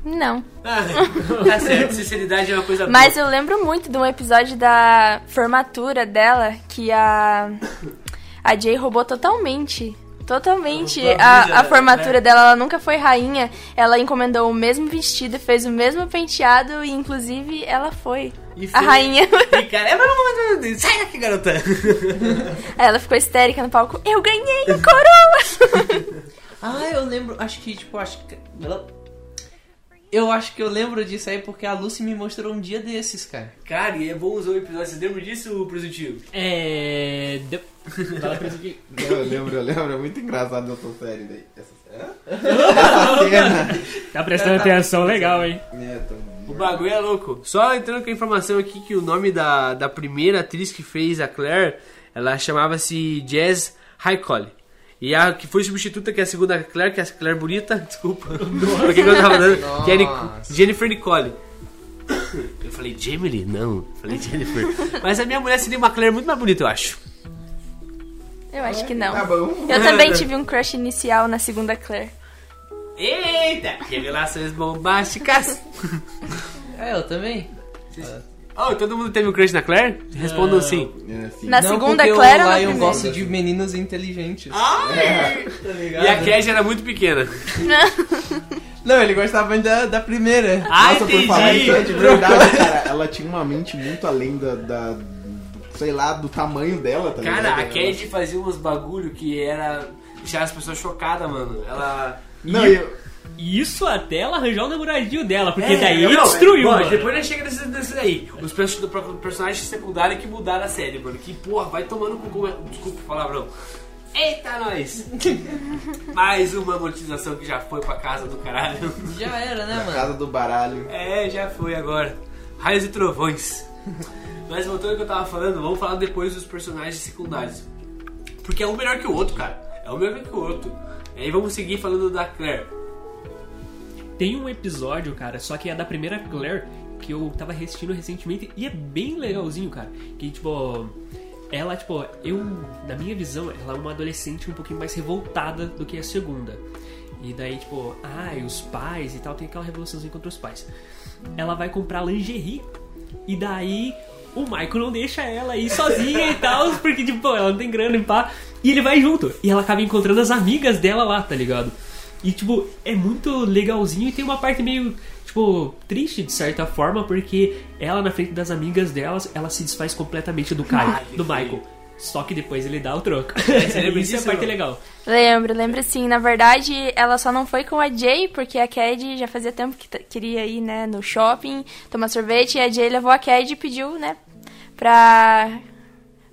Não. Ah, tá certo, sinceridade é uma coisa Mas boa. eu lembro muito de um episódio da formatura dela que a a Jay roubou totalmente. Totalmente a a, dela, formatura né? dela, ela nunca foi rainha. Ela encomendou o mesmo vestido, fez o mesmo penteado e inclusive ela foi E a rainha. E cara, é, mas não- sai daqui, garota! Ela ficou histérica no palco. Eu ganhei a coroa! Ah, eu lembro, acho que, tipo, acho que. Eu acho que eu lembro disso aí porque a Lucy me mostrou um dia desses, cara. Cara, e é bom usar o episódio. Você lembra disso, Positivo? É. De... Fala pra isso aqui. Eu lembro, eu lembro. É muito engraçado essa série daí. Essa, Hã? essa cena. Tá prestando atenção legal, hein? É, tô... O bagulho é louco. Só entrando com a informação aqui que o nome da, da primeira atriz que fez a Claire, ela chamava-se Jazz Highcole. E a que foi substituta, que é a segunda Claire, que é a Claire bonita, desculpa. Por que eu tava falando? Que é Nic-. Jennifer Nicole. Eu falei Jamie? Não, falei Jennifer. Mas a minha mulher seria uma Claire muito mais bonita, eu acho. Eu acho que não. Tá bom. Eu também tive um crush inicial na segunda Claire. Eita! Revelações bombásticas! É, eu também. Oh, todo mundo teve um crush na Claire? Respondam sim. É, sim. Na Não, segunda porque Claire ou na primeira? gosta de meninas inteligentes. Tá ligado? E a Cash era muito pequena. Não, ele gostava ainda da primeira. Ah, Nossa, por entendi. falar em Cat, de verdade, cara, ela tinha uma mente muito além da, da- do- sei lá, do tamanho dela, tá Cara, a ligado? Cad fazia uns bagulho que era. deixar as pessoas chocadas, mano. Ela. Não, E- eu... Isso até ela arranjar o namoradinho dela, porque É, daí não, ele destruiu, bom. Depois nós chega nesse, nesse daí. Os personagens secundários que mudaram a série, mano. Que porra, vai tomando com. com- Desculpa o palavrão. Eita, nós! Mais uma monetização que já foi pra casa do caralho. Já era, né, mano? casa do baralho. É, já foi agora. Raios e trovões. Mas voltando ao que eu tava falando, vamos falar depois dos personagens secundários. Porque é um melhor que o outro, cara. É um melhor que o outro. E aí vamos seguir falando da Claire. Tem um episódio, cara, só que é da primeira Claire, que eu tava assistindo recentemente e é bem legalzinho, cara. Que, tipo, ela, tipo, eu, na minha visão, ela é uma adolescente um pouquinho mais revoltada do que a segunda. E daí, tipo, ai, os pais e tal, tem aquela revoluçãozinha contra os pais. Ela vai comprar lingerie e daí o Michael não deixa ela ir sozinha e tal, porque, tipo, ela não tem grana e pá. E ele vai junto. E ela acaba encontrando as amigas dela lá, tá ligado? E, tipo, é muito legalzinho e tem uma parte meio, tipo, triste de certa forma, porque ela, na frente das amigas delas, ela se desfaz completamente do Caio, do Michael. Só que depois ele dá o troco. você lembra Isso é a disso, parte legal. Lembro, lembro sim. Na verdade, ela só não foi com a Jay, porque a Cad já fazia tempo que queria ir, né, no shopping, tomar sorvete, e a Jay levou a Cad e pediu, né, pra,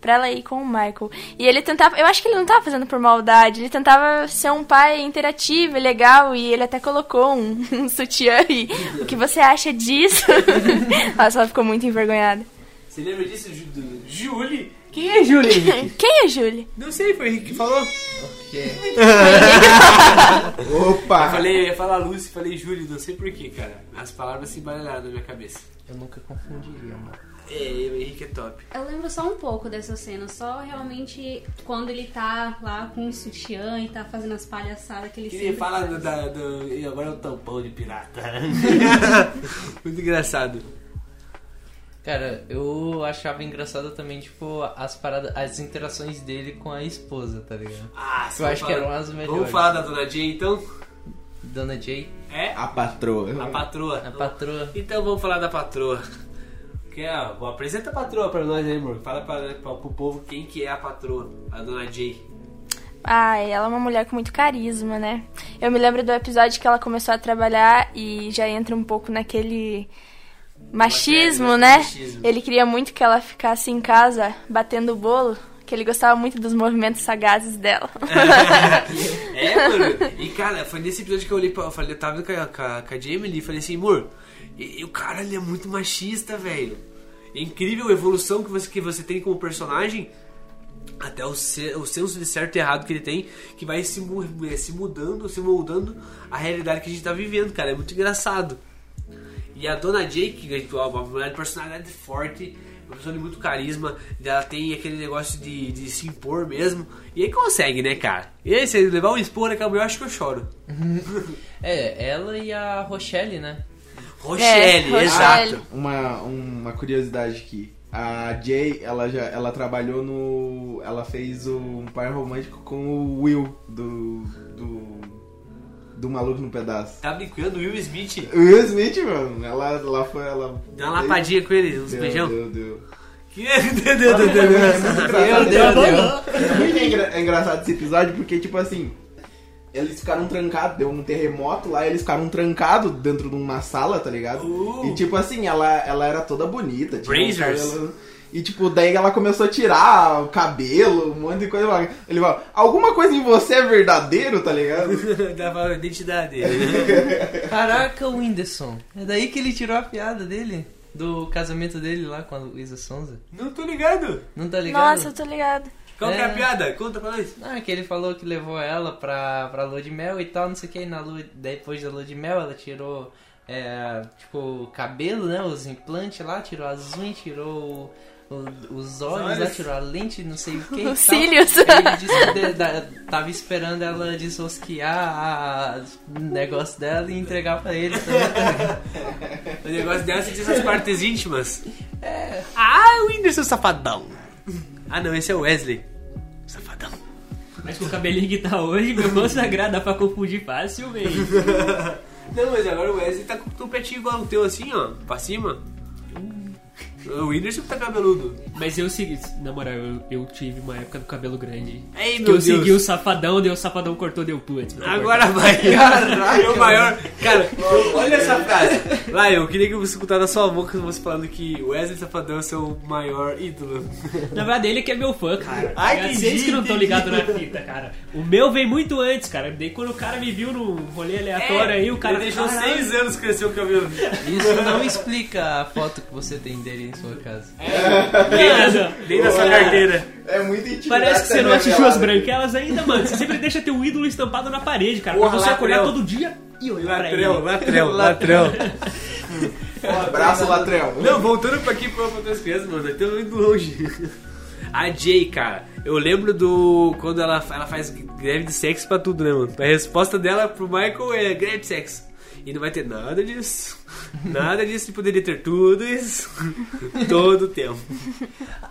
pra ela ir com o Michael. E ele tentava, eu acho que ele não tava fazendo por maldade, ele tentava ser um pai interativo e legal, e ele até colocou um, um sutiã e o que você acha disso? Nossa, ela ficou muito envergonhada. Você lembra disso, Ju- do- Julie? Quem é Julie, Henrique? Quem é Julie? Não sei, foi o Henrique que falou. Opa! Eu falei, eu ia falar Lucy, falei Julie, não sei porquê, cara. As palavras se embaralharam na minha cabeça. Eu nunca confundiria, mano. É, o Henrique é top. Eu lembro só um pouco dessa cena, só realmente quando ele tá lá com o sutiã e tá fazendo as palhaçadas que ele Queria sempre falar faz. do, da, do. E agora é o tampão de pirata. Muito engraçado. Cara, eu achava engraçado também, tipo, as paradas, as interações dele com a esposa, tá ligado? Ah, Eu acho que eram as melhores. Vamos falar da Dona Jay então? Dona Jay, É? A patroa. A patroa. a patroa. Então vamos falar da patroa. Que é, bom, apresenta a patroa pra nós aí, amor. Fala pra, pra, pro povo quem que é a patroa, a Dona Jay. Ah, ela é uma mulher com muito carisma, né? Eu me lembro do episódio que ela começou a trabalhar e já entra um pouco naquele machismo, né? machismo. Ele queria muito que ela ficasse em casa batendo bolo, que ele gostava muito dos movimentos sagazes dela. É, mano. E cara, foi nesse episódio que eu olhei pra. Eu falei, eu tava com a, com a, Jamie e falei assim, amor, e, e o cara ele é muito machista, velho. É incrível a evolução que você, que você tem como personagem. Até o, se- o senso de certo e errado que ele tem, que vai se, eh, se mudando, se moldando a realidade que a gente tá vivendo, cara. É muito engraçado. E a Dona Jake, é uma mulher de personalidade forte, uma pessoa de muito carisma, ela tem aquele negócio de, de se impor mesmo. E aí consegue, né, cara? E aí, se levar um expor mulher, eu acho que eu choro. É, ela e a Rochelle, né? Rochelle, Rochelle. exato. Uma, uma curiosidade aqui. A Jay, ela já ela trabalhou no. Ela fez um par romântico com o Will do. do. do Maluco no Pedaço. Tá brincando, Will Smith. O Will Smith, mano, ela, ela foi. Ela Dá uma lapadinha com ele, uns beijão. Meu Deus, Deus. É muito engra- é engraçado esse episódio porque, tipo assim, eles ficaram trancados, deu um terremoto lá, eles ficaram trancados dentro de uma sala, tá ligado? Uh. E tipo assim, ela, ela era toda bonita. cabelo- E tipo, daí ela começou a tirar o cabelo, um monte de coisa. lá. Ele fala, alguma coisa em você é verdadeiro, tá ligado? Dava a identidade. Caraca, o Whindersson. É daí que ele tirou a piada dele? Do casamento dele lá com a Luísa Sonza. Não tô ligado. Não tá ligado? Nossa, eu tô ligado. Qual que é a É. piada? Conta pra nós. Ah, que ele falou que levou ela pra, pra lua de mel e tal, não sei o que. E na lua, depois da lua de mel, ela tirou, é, tipo, o cabelo, né? Os implantes lá, tirou as unhas, tirou o- o- os olhos olhos. tirou a lente, não sei o que. Os cílios. Ele disse que de- da- tava esperando ela desrosquear o negócio dela e entregar pra ele também. O negócio dela é sentir essas partes íntimas. É. Ah, o Whindersson safadão. Ah, não, esse é o Wesley. Safadão. Mas com o cabelinho que tá hoje, meu consagrado, dá pra confundir facilmente. Não, mas agora o Wesley tá com o topetinho igual o teu, assim, ó, pra cima. O Whindersson tá cabeludo. Mas eu segui, na moral, eu, eu tive uma época do cabelo grande. Ei, que meu eu segui o Deus. safadão, deu o safadão cortou, deu putz. Agora vai. Caralho. o maior. Cara, eu- olha essa frase. Vai, eu queria que você escutasse da sua boca você falando que o Wesley Safadão é seu maior ídolo. Na verdade, ele que é meu fã, cara. Ai, Tá ligado? entendi, Vocês que não estão entendi. ligados na fita, cara. O meu veio muito antes, cara. Daí quando o cara me viu num rolê aleatório aí, o cara. É, Ele deixou "Caralho." seis anos crescer o cabelo. Isso não explica a foto que você tem dele em sua casa. Nem da sua carteira. É muito intimidade. Parece que você não assistiu as branquelas ainda, mano. Você sempre deixa teu ídolo estampado na parede, cara. Porra, pra você acordar latrel. todo dia e olhar pra ele. Latrel, latrel, latrel. Abraço, Latrel. Não, voltando pra aqui pra outras crianças, mano, estamos indo longe. A Jay, cara, eu lembro do. Quando ela, ela faz greve de sexo pra tudo, né, mano? A resposta dela pro Michael é greve de sexo. E não vai ter nada disso. Nada disso de poderia ter tudo isso. Todo o tempo.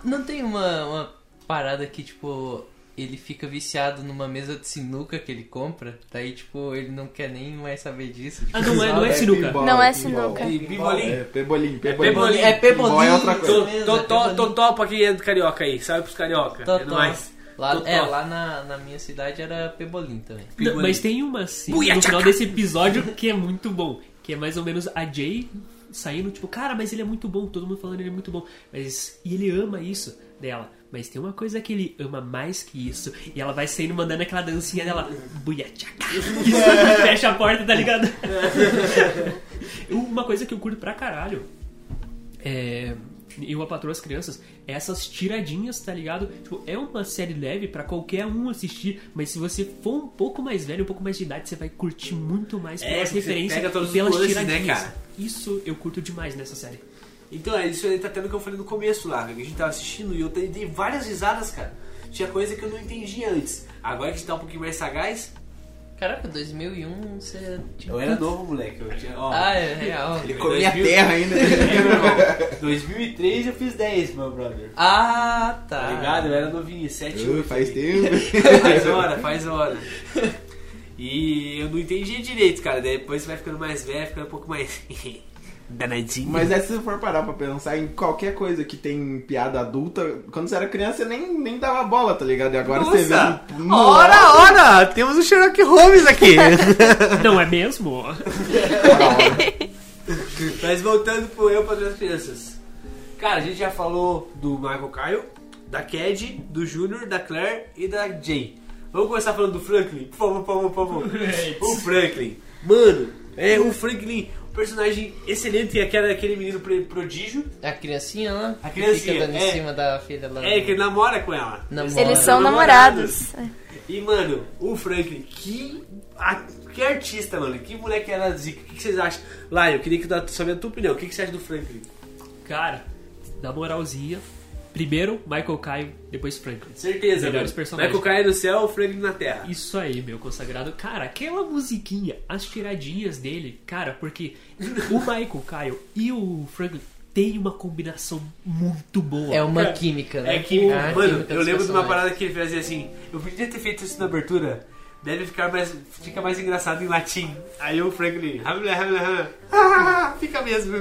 Não tem uma, uma parada que, tipo, ele fica viciado numa mesa de sinuca que ele compra, daí, tipo, ele não quer nem mais saber disso. Tipo, Ah, não é, não é sinuca. pinball, Não é sinuca. E. É pebolim, É pebolim. pebolim. É pebolim. É outra coisa. Tô, tô, é tô, pebolim. tô, tô pra quem é do carioca aí, sabe pros carioca. É nóis. Lá, é, lá na, na minha cidade era pebolim também. Não, mas tem uma cena no final desse episódio que é muito bom. Que é mais ou menos a Jay saindo, tipo, cara, mas ele é muito bom, todo mundo falando ele é muito bom. Mas. E ele ama isso dela. Mas tem uma coisa que ele ama mais que isso. E ela vai saindo mandando aquela dancinha dela. Buia, tchaca. Isso, fecha a porta, tá ligado? uma coisa que eu curto pra caralho. É. Eu a patroa as crianças, essas tiradinhas, tá ligado? Tipo, é uma série leve pra qualquer um assistir, mas se você for um pouco mais velho, um pouco mais de idade, você vai curtir muito mais É, pelas referências pega todos e pelas os né, tiradinhas. cara? Isso eu curto demais nessa série. Então, é isso aí tá tendo que eu falei no começo lá, que a gente tava assistindo e eu dei dei várias risadas, cara. Tinha coisa que eu não entendia antes. Agora que a gente tá um pouquinho mais sagaz, Caraca, 2001 você tinha... Eu era novo, moleque. Eu tinha, ó, Ah, é real. Ele comia 2000. terra ainda. É, meu irmão. 2003 eu fiz 10, meu brother. Ah, tá. Tá ligado? Eu era novinho, 7 Uh, faz tempo. Faz hora, faz hora. E eu não entendi direito, cara. Daí Depois você vai ficando mais velho, ficando um pouco mais. Danadinho. Mas é se você for parar pra pensar em qualquer coisa que tem piada adulta, quando você era criança você nem, nem dava bola, tá ligado? E agora você vê. Nossa! um- Ora, ora! Temos o Sherlock Holmes aqui! Não é mesmo? Mas voltando pro Eu para as Crianças. Cara, a gente já falou do Michael Kyle, da Cad, do Junior, da Claire e da Jay. Vamos começar falando do Franklin? Por favor, por favor, por favor. o Franklin. Mano, é o Franklin, personagem excelente, aquele, aquele menino pro- prodígio. A criancinha lá? A que criancinha, fica dando é. em cima da filha lá. É, que ele namora com ela. Namora. Eles são namorados. namorados. E, mano, o Franklin, que, a- que artista, mano. Que moleque era zica. O que, que vocês acham? Lá, eu queria que eu saber a tua opinião. O que, que você acha do Franklin? Cara, na moralzinha, primeiro Michael Caio, depois Franklin. Certeza, Melhores mano. personagens. Michael Caio no céu, Franklin na terra. Isso aí, meu consagrado. Cara, aquela musiquinha, as tiradinhas dele, cara, porque o Michael Caio e o Franklin têm uma combinação muito boa. É uma Cara, química, né? É que, Ah, mano, química eu lembro de uma parada que ele fazia assim. Eu podia ter feito isso na abertura. Deve ficar mais, fica mais engraçado em latim. Aí o Franklin, hamla, hamla, hamla. Ah, fica mesmo.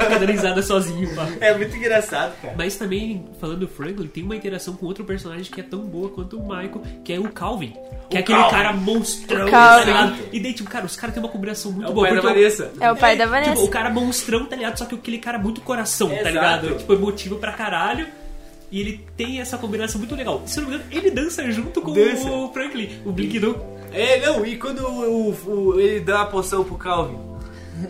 Fica dando risada sozinho, pá. É muito engraçado, cara. Mas também, falando do Franklin, tem uma interação com outro personagem que é tão boa quanto o Michael, que é o Calvin. Que O é aquele Calvin. cara monstrão, O tá ligado? E daí, tipo, cara, os caras têm uma combinação muito É o boa. pai da Vanessa. É o pai da Tipo, Vanessa. o cara monstrão, tá ligado? Só que aquele cara muito coração, tá Exato. ligado? Tipo, emotivo pra caralho. E ele tem essa combinação muito legal. Se eu não me engano, ele dança junto com Dança. o Franklin, o Blink do. É, não, e quando o, o- o- ele dá a poção pro Calvin?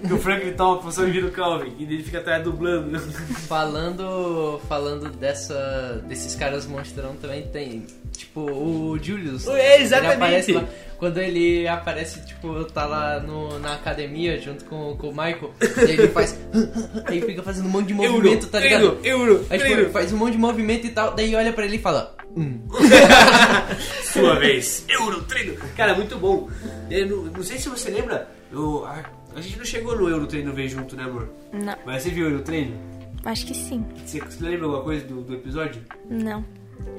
Que o Franklin toma e vira o Calvin. E ele fica atrás dublando. Falando, falando dessa, desses caras monstrão também tem, tipo, o Julius. É, exatamente. Ele lá, quando ele aparece, tipo, tá lá no, na academia junto com, com o Michael, e ele faz. aí fica fazendo um monte de movimento, tá ligado? Euro, euro, Aí, tipo, treino. faz um monte de movimento e tal, daí olha pra ele e fala. Hum. Sua vez. Euro, treino. Cara, muito bom. Eu não, não sei se você lembra, eu- a, gente não chegou no Euro Treino ver junto, né, amor? Não, Mas você viu o Euro Treino? acho que sim. Você, você lembra alguma coisa do, do episódio? Não.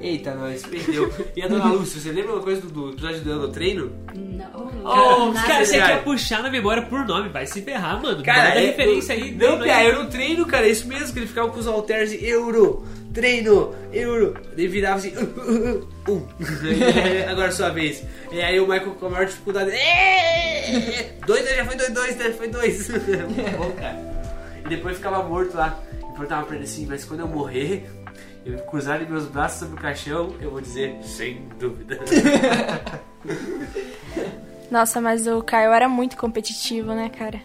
Eita, nós perdeu. E a Dona Lúcia, você lembra alguma coisa do, do episódio do Euro Treino? Não. Oh, nada. Cara, você Cara. quer puxar na memória por nome, vai se ferrar, mano. Cara, é referência aí. Não, não cara, é- Euro Treino, cara, é isso mesmo, que ele ficava com os halteres e Euro, treino, Euro. Ele virava assim, um. Agora é sua vez. E aí o Michael com a maior dificuldade. "É, Dois, né? já foi dois, dois, né? Foi dois. Muito bom, cara. E depois ficava morto lá. E perguntava pra ele assim, mas quando eu morrer, eu cruzar meus braços sobre o caixão, eu vou dizer, sem dúvida. Nossa, mas o Caio era muito competitivo, né, cara?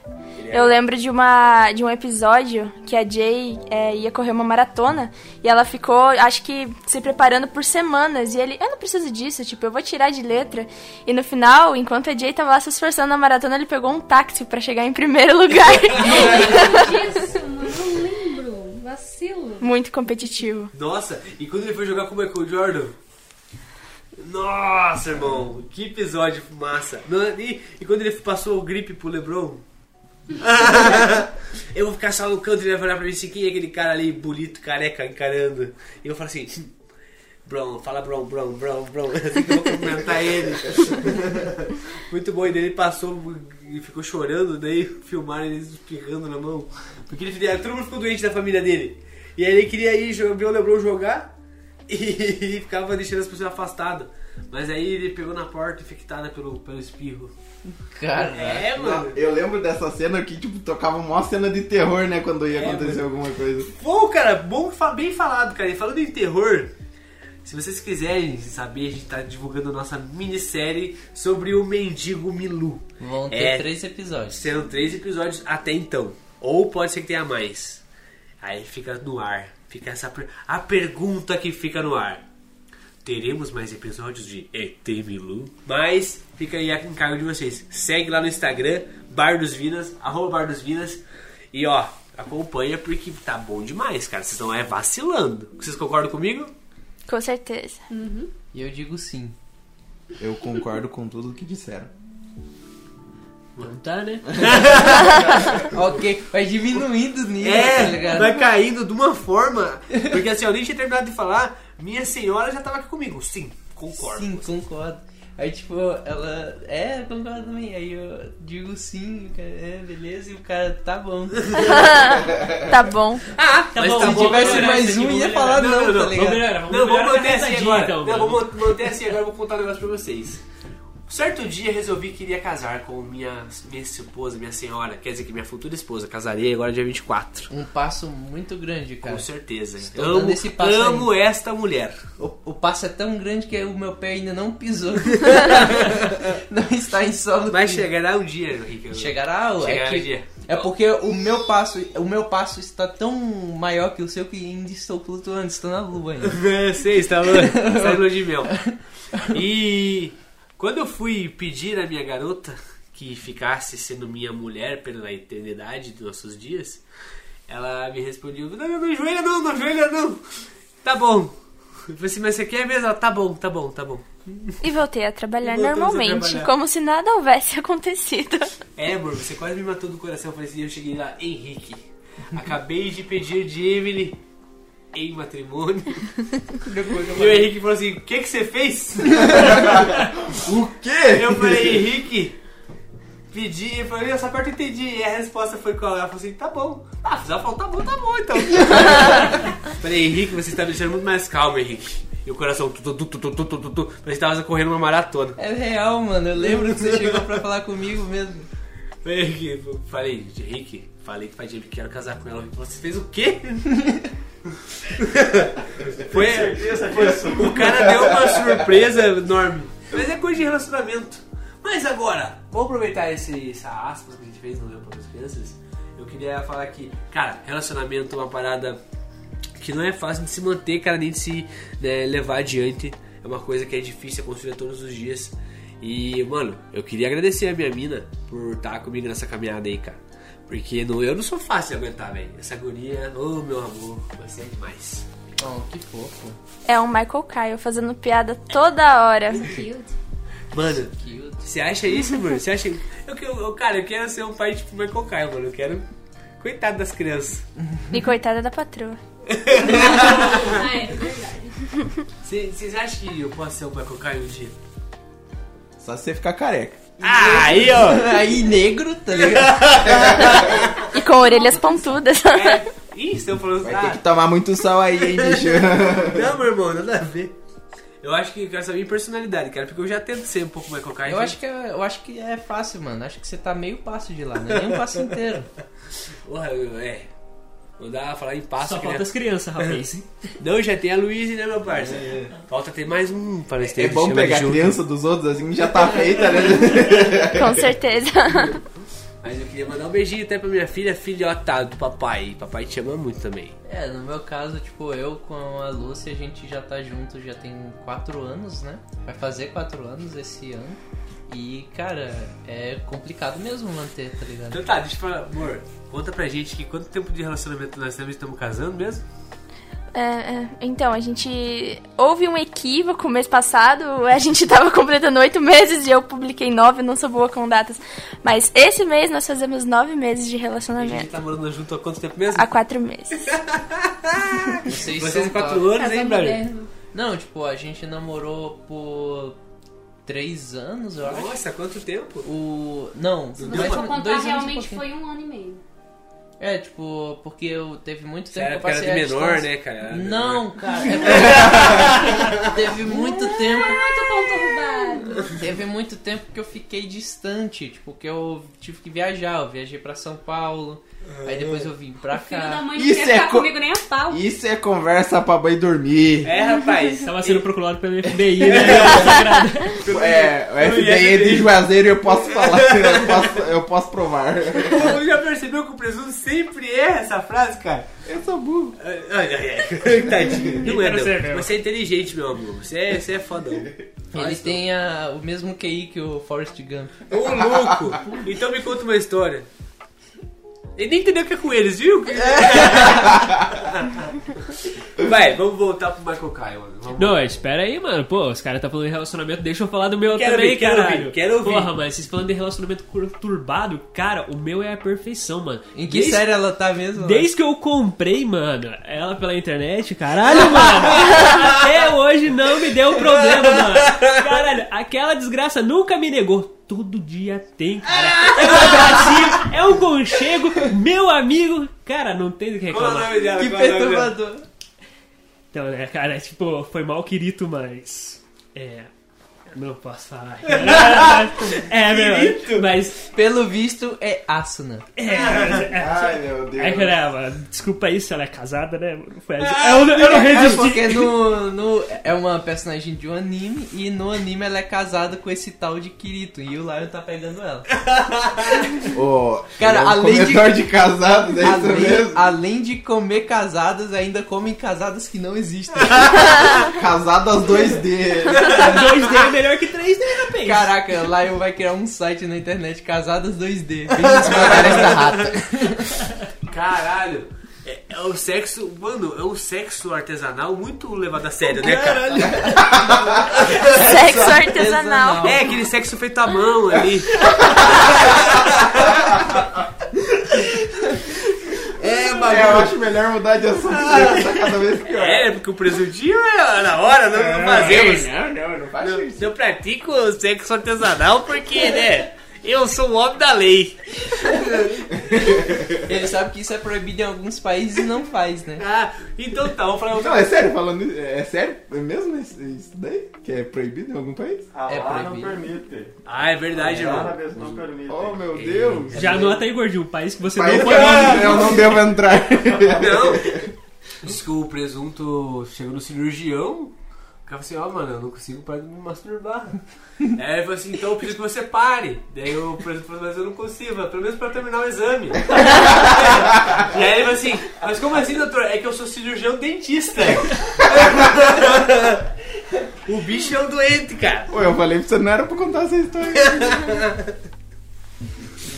Eu lembro de, uma, de um episódio que a Jay é, ia correr uma maratona e ela ficou, acho que, se preparando por semanas. E ele, eu não preciso disso, tipo, eu vou tirar de letra. E no final, enquanto a Jay tava lá se esforçando na maratona, ele pegou um táxi pra chegar em primeiro lugar. Disso, não lembro. Vacilo. muito competitivo. Nossa, e quando ele foi jogar com o Michael Jordan? Nossa, irmão, que episódio massa. E, e quando ele passou o gripe pro LeBron? eu vou ficar só no canto e ele vai olhar pra mim assim, quem é aquele cara ali bonito, careca, encarando? E eu falo assim, Bron, fala Bron, Bron, Bron, Bron. Assim que eu vou cumprimentar ele. Muito bom, e daí ele passou e ficou chorando, daí filmaram ele espirrando na mão. Porque ele, todo mundo ficou doente da família dele. E aí ele queria ir ver o Lebron jogar e ficava deixando as pessoas afastadas. Mas aí ele pegou na porta infectada pelo, pelo espirro. Cara, É, mano. Eu lembro dessa cena que, tipo, tocava uma cena de terror, né? Quando ia É, acontecer alguma coisa. Bom, cara, bom, bem falado, cara. E falando em terror, se vocês quiserem saber, a gente tá divulgando a nossa minissérie sobre o mendigo Milu. vão ter É. três episódios. Serão três episódios até então. Ou pode ser que tenha mais. Aí fica no ar. Fica essa per- a pergunta que fica no ar. Teremos mais episódios de ET Milu? Mas fica aí a encargo de vocês. Segue lá no Instagram, Bar dos Vinas, arroba Bar dos Vinas. E ó, acompanha porque tá bom demais, cara. Vocês estão é vacilando. Vocês concordam comigo? Com certeza. E eu digo sim. Eu concordo com tudo que disseram. Não tá, né? ok, vai diminuindo o nível, tá É, ligado? vai caindo de uma forma. Porque assim, eu nem tinha terminado de falar, minha senhora já tava aqui comigo. Sim, concordo. Sim, concordo. Aí, tipo, ela. É, concordo também. Aí eu digo sim, o cara, é, beleza, e o cara, tá bom. Tá bom. Ah, Tá mas bom, tá Se bom. tivesse melhorar mais um, vamos ia falar Não, não, não, tá não. Vamos ligado? melhorar, vamos Não, vamos melhorar manter essa assim dica, agora. Humberto. Não, vamos manter assim agora. Eu vou contar um negócio pra vocês. Certo dia resolvi que iria casar com minha, minha esposa, minha senhora. Quer dizer que minha futura esposa. Casarei agora dia 24. Um passo muito grande, cara. Com certeza. Estou amo esse passo amo esta mulher. O, o passo é tão grande que o meu pé ainda não pisou. não está em solo. Vai firme. chegará um dia, Henrique. Chegará, é Chegará que- um dia. É porque o meu passo, o meu passo está tão maior que o seu que ainda estou flutuando, estou na lua ainda. É, sei, estava saindo lua de mel. E quando eu fui pedir à minha garota que ficasse sendo minha mulher pela eternidade dos nossos dias, ela me respondeu: Não, não, não joelha não, não joelha não. Tá bom. Eu falei assim, mas você quer mesmo? Tá bom, tá bom, tá bom. E voltei a trabalhar E voltamos a normalmente, trabalhar. como se nada houvesse acontecido. É, amor, você quase me matou do coração. Eu falei assim, eu cheguei lá, Henrique. Acabei de pedir de Emily em matrimônio. e o Henrique falou assim: O que, você fez? o quê? Eu falei: Henrique, pedi. Eu falou: Eu só eu entendi. E a resposta foi qual? Ela falou assim: Tá bom. Ah, ela falou: Tá bom, tá bom então. falei: Henrique, você está me deixando muito mais calmo, Henrique. E o coração, tu, tu, tu, tu, tu, tu, tu, parece que tava correndo uma maratona. É real, mano. Eu lembro que você chegou pra falar comigo mesmo. Falei, Henrique, falei, Henrique, falei que fazia que quero casar com ela. Você fez o quê? foi, foi- o cara deu uma surpresa enorme. Mas é coisa de relacionamento. Mas agora, vamos aproveitar esse, essa aspas que a gente fez no Leu para as Crianças. Eu queria falar que, cara, relacionamento é uma parada que não é fácil de se manter, cara, nem de se né, levar adiante. É uma coisa que é difícil, é construída todos os dias. E, mano, eu queria agradecer a minha mina por estar comigo nessa caminhada aí, cara. Porque não, eu não sou fácil de aguentar, velho. Essa guria, ô meu amor, você é demais. Oh, que fofo. É um Michael Kyle fazendo piada toda hora. Mano, você acha isso, mano? Você acha. Eu, eu, cara, eu quero ser um pai tipo Michael Caio, mano. Eu quero. Coitado das crianças. E coitada da patroa. Ah, é verdade. Cê- Vocês acham que eu posso ser um Michael Caio um dia? Só se você ficar careca. Ah, aí, ó! Aí, negro, tá ligado? E com orelhas pontudas. É. Ih, estão falando. Vai Ah, ter que tomar muito sol aí, hein, bicho. Não, meu irmão, nada a ver. Eu acho que eu quero saber minha personalidade, cara, porque eu já tento ser um pouco Michael Caio. Eu acho, que é, eu acho que é fácil, mano. Acho que você tá meio passo de lá, não é nem um passo inteiro. Porra, eu- é. Vou dar falar em passo Só falta né? as crianças, rapaz. Não, já tem a Luísa, né, meu parça? Falta ter mais um para nesse É bom pegar a criança dos outros assim, já tá feita, né? com certeza. Mas eu queria mandar um beijinho até pra minha filha, filhota do papai. Papai te ama muito também. É, no meu caso, tipo, eu com a Lúcia, a gente já tá junto já tem quatro anos, né? Vai fazer quatro anos esse ano. E, cara, é complicado mesmo manter, tá ligado? Então tá, deixa eu falar, amor, conta pra gente que quanto tempo de relacionamento nós temos e estamos casando mesmo? É, é, então, a gente. Houve um equívoco mês passado. A gente tava completando oito meses e eu publiquei nove, não sou boa com datas. Mas esse mês nós fazemos nove meses de A gente relacionamento. tá morando junto há quanto tempo mesmo? Há quatro meses. Vocês Vocês são quatro anos, hein, moderno. Não, tipo, a gente namorou por três anos, eu acho. Nossa, quanto tempo? O. Não, Se você for contar, dois anos realmente foi um ano e meio. É, tipo, porque eu teve muito tempo era que eu cara passei de à menor, distância. né, cara? Era Não, cara. é teve muito tempo. Muito conturbado. Teve muito tempo que eu fiquei distante, tipo, que eu tive que viajar. Eu viajei pra São Paulo, aí depois eu vim pra Filho da cá. mãe não Isso queria é ficar co- comigo nem a pau. Isso é conversa pra mãe dormir. É, rapaz. Tava sendo procurado pelo FBI, né? É, o FBI é de Juazeiro e eu posso falar, eu posso, eu posso provar. Você já percebeu que o presunto sempre erra essa frase, cara? Eu sou burro. Ai, ai, ai. Tadinho. Não é, ser, não. não. Você é inteligente, meu amor. Você é, você é fodão. Ele tem a- o mesmo QI que o Forrest Gump. Ô, louco! Então me conta uma história. Ele nem entendeu o que é com eles, viu? Vai, vamos voltar pro Michael Kyle, mano. Vamos- Não, espera aí, mano. Pô, os caras tá falando de relacionamento, deixa eu falar do meu Quero também, ouvir, quero caralho. ouvir, quero ouvir. Porra, mano, vocês falando de relacionamento conturbado, cara, o meu é a perfeição, mano. Em que Desde- série ela tá mesmo? Desde que eu comprei, mano, ela pela internet, caralho, mano. até hoje não me deu problema, mano. Caralho, aquela desgraça nunca me negou. Todo dia tem, cara. É um abracinho, é um conchego, meu amigo. Cara, não tem do que Qual é o reclamar. nome dela? Que é o perturbador. Então, né, cara, tipo, foi mal querido, mas. É. Não posso falar. é, meu. Mas. Pelo visto, é Asuna. É, é, Ai, meu Deus. é, caramba, desculpa aí se ela é casada, né? Foi assim. eu, eu não É resisti. porque no, no, é uma personagem de um anime e no anime ela é casada com esse tal de Kirito e o Lion tá pegando ela. Ô, Cara, é um além de- comedor de, casados, é isso Além, mesmo? além de comer casadas, ainda comem casadas que não existem. Casado aos 2D. 2D é melhor que 3D, rapaz. Caraca, Lion vai criar um site na internet, casadas 2D. Business Margarida da Rata. Caralho. É, é o sexo, mano, é um sexo artesanal muito levado a sério, né, cara? Sexo artesanal. É, aquele sexo feito à mão ali. É, É, eu bagulho. acho melhor mudar de assunto, porque tá cada vez pior. É, porque o presuntinho é na hora, não, não fazemos. Não, não, não faz Eu, isso. eu pratico sexo artesanal porque, né, eu sou o homem da lei. Ele sabe que isso é proibido em alguns países e não faz, né? Ah, então tá, vamos falar Não, é sério, falando isso, é sério? É mesmo isso daí? Que é proibido em algum país? Ah, É lá não proibido. permite. Ah, é verdade, irmão. Árabes não permitem. Oh, meu Deus. Já anota aí, gordinho, o país que você País não pode. eu, eu não devo entrar. Não. Diz que o presunto chegou no cirurgião. Cara falou assim, ó, mano, eu não consigo parar de me masturbar. Aí ele falou assim, então eu preciso que você pare. Daí o presunto falou, mas eu não consigo, mas pelo menos pra terminar o exame. e aí ele falou assim, mas como assim, doutor? É que eu sou cirurgião dentista. o bicho é um doente, cara. Pô, eu falei pra você, não era pra contar essa história.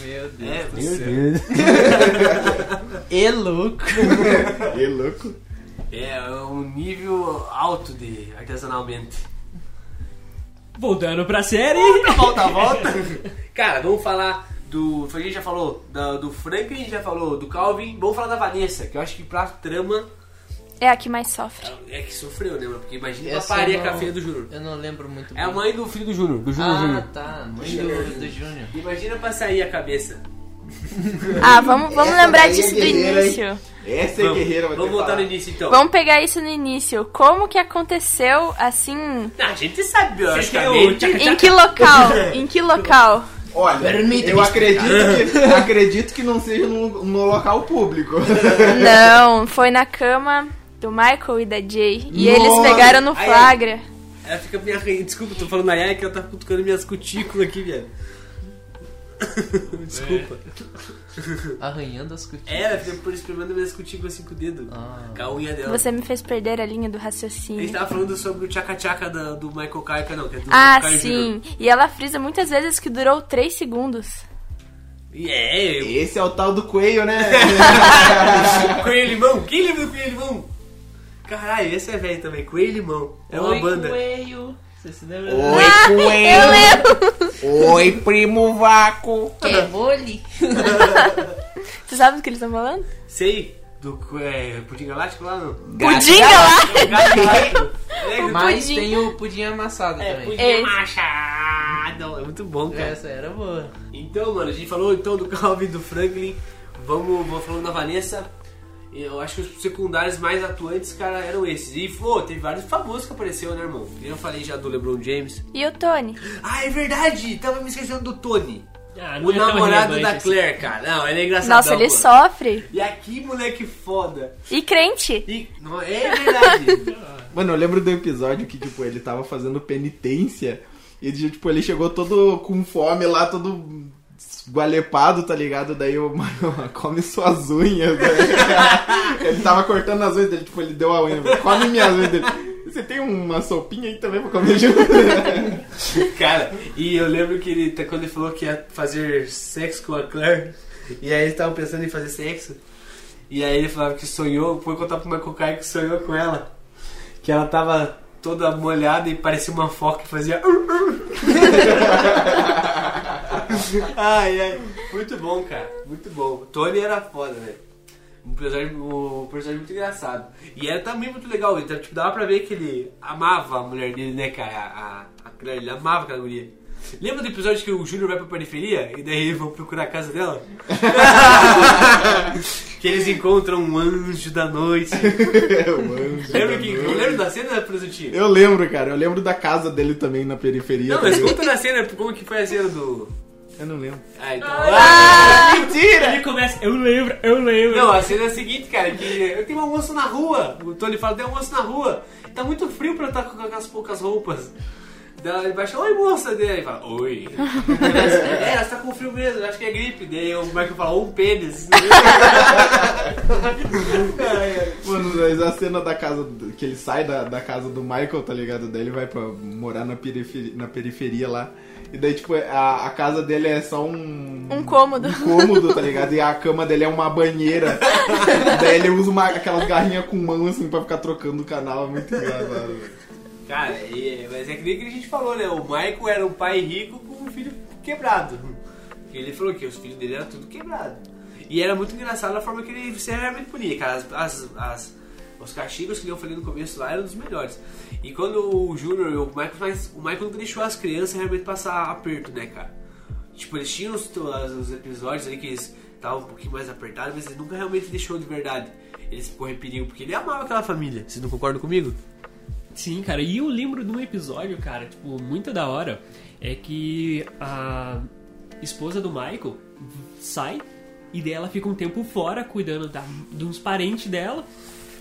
Meu Deus. É, Meu. Deus. E louco. Que louco. É um nível alto de artesanalmente. Voltando pra série. Volta, volta. Cara, vamos falar do. A gente já falou da- do Franklin, a gente já falou do Calvin. Vamos falar da Vanessa, que eu acho que pra trama É a que mais sofre. é que sofreu, né? Porque imagina Essa uma paria a filha do Júnior. Eu não lembro muito É a mãe do filho do Júnior, do Júnior Ah, Júnior. tá. Mãe do, do Júnior. Imagina pra sair a cabeça. Ah, vamos, vamos Essa lembrar é disso do guerreira, hein? início. Essa é guerreira, vai Vamos voltar no que início então. Vamos pegar isso no início. Como que aconteceu, assim... Não, a gente sabe, Você biologicamente. quer o Em que local? Em que local? Olha, Permita-me eu acredito que, acredito que não seja no, no local público. Não, foi na cama do Michael e da Jay. E eles Nossa. pegaram no flagra. Ela fica arranhando. Desculpa, tô falando na Yaya que ela tá cutucando minhas cutículas aqui, velho. Desculpa. Arranhando as cutículas. É, ela fica por espremendo minhas cutículas assim com o dedo. Ah. Com a unha dela. Você me fez perder a linha do A gente raciocínio. tava falando sobre o tchaca-tchaca do Michael Kaika, não, que é do Ah, sim. E ela frisa muitas vezes que durou 3 segundos. É, eu... Esse é o tal do coelho, né? Coelho Limão. Quem lembra do Coelho Limão? Caralho, esse é velho também. Coelho Limão. É uma Oi, banda. coelho. Você se lembra? Oi, Eu coelho. Oi, primo vácuo. Que bole. Você sabe do que eles estão falando? Sei. Do é, Pudim Galáctico lá, não? Pudim lá! Galáctico. É, Mas pudim. tem o pudim amassado é, também. Pudim Esse. Machado. É muito bom, cara. Essa era boa. Então, mano, a gente falou então do Calvin, do Franklin. Vamos, vamos falando da Vanessa. Eu acho que os secundários mais atuantes, cara, eram esses. E, pô, teve vários famosos que apareceu, né, irmão? Eu falei já do LeBron James. E o Tony? Ah, é verdade! Tava me esquecendo do Tony. Ah, não O é namorado da assim. Claire, cara. Não, ele é engraçado. Nossa, ele sofre. E aqui, moleque foda. E crente. E, não, é verdade. Mano, eu lembro do episódio que, tipo, ele tava fazendo penitência e, tipo, ele chegou todo com fome lá, todo gualepado, tá ligado? Daí o mano come suas unhas, né? Ele tava cortando as unhas dele, tipo, ele deu a unha, come minhas unhas dele. Você tem uma sopinha aí também pra comer junto? cara, e eu lembro que ele, quando ele falou que ia fazer sexo com a Claire, E aí eles estavam pensando em fazer sexo. E aí ele falava que sonhou, foi contar pro Michael Kai que sonhou com ela. Que ela tava toda molhada e parecia uma foca que fazia. ai, ai. Muito bom, cara. Muito bom. Tony era foda, velho. Um personagem, um personagem muito engraçado. E era também muito legal. Então, tipo, dava pra ver que ele amava a mulher dele, né, cara? A, a Claire, ele amava aquela guria. Lembra do episódio que o Júnior vai pra periferia e daí eles vão procurar a casa dela? que eles encontram um anjo da noite. Lembra, que, lembra da cena, presuntinho? Eu lembro, cara. Eu lembro da casa dele também na periferia. Não, mas conta na cena, como que foi a cena do... Eu não lembro. Ah, então... Ah, mentira! Ele começa, eu lembro, eu lembro. Não, a cena é a seguinte, cara, que eu tenho um almoço na rua. O Tony fala, tem almoço na rua. Tá muito frio pra eu estar com aquelas poucas roupas. Daí ele baixa, oi moça, daí ele fala, oi. é, você tá com frio mesmo, acho que é gripe. Daí o Michael fala, ou um pênis. Mano, mas a cena da casa. que ele sai da, da casa do Michael, tá ligado? Daí ele vai pra morar na periferia, na periferia lá. E daí, tipo, a, a casa dele é só um. Um cômodo. um cômodo, tá ligado? E a cama dele é uma banheira. daí ele usa uma, aquelas garrinhas com mão assim pra ficar trocando o canal. É muito engraçado. Cara, e- mas é que nem que a gente falou, né? O Michael era um pai rico com um filho quebrado. Porque ele falou que os filhos dele eram tudo quebrado. E era muito engraçado a forma que ele se realmente punia, cara. As, as, as- os castigos que eu falei no começo lá eram dos melhores. E quando o Júnior e o Michael, mas o Michael nunca deixou as crianças realmente passar aperto, né, cara? Tipo, eles tinham os, os episódios ali que eles estavam um pouquinho mais apertados, mas ele nunca realmente deixou de verdade. Eles correr perigo, porque ele amava aquela família. Vocês não concordam comigo? Sim, cara, e eu lembro de um episódio, cara, tipo, muito da hora, é que a esposa do Michael sai e daí ela fica um tempo fora cuidando da, de uns parentes dela.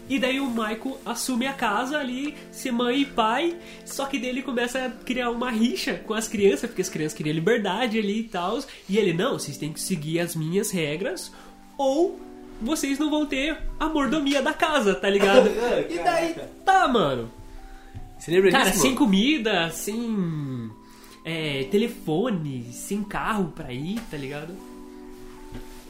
E daí o Michael assume a casa ali, ser mãe e pai, só que daí ele começa a criar uma rixa com as crianças, porque as crianças queriam liberdade ali e tal. E ele, não, vocês têm que seguir as minhas regras, ou vocês não vão ter a mordomia da casa, tá ligado? e daí, tá, mano. Você lembra Cara, disso? sem comida, sem é, telefone, sem carro pra ir, tá ligado?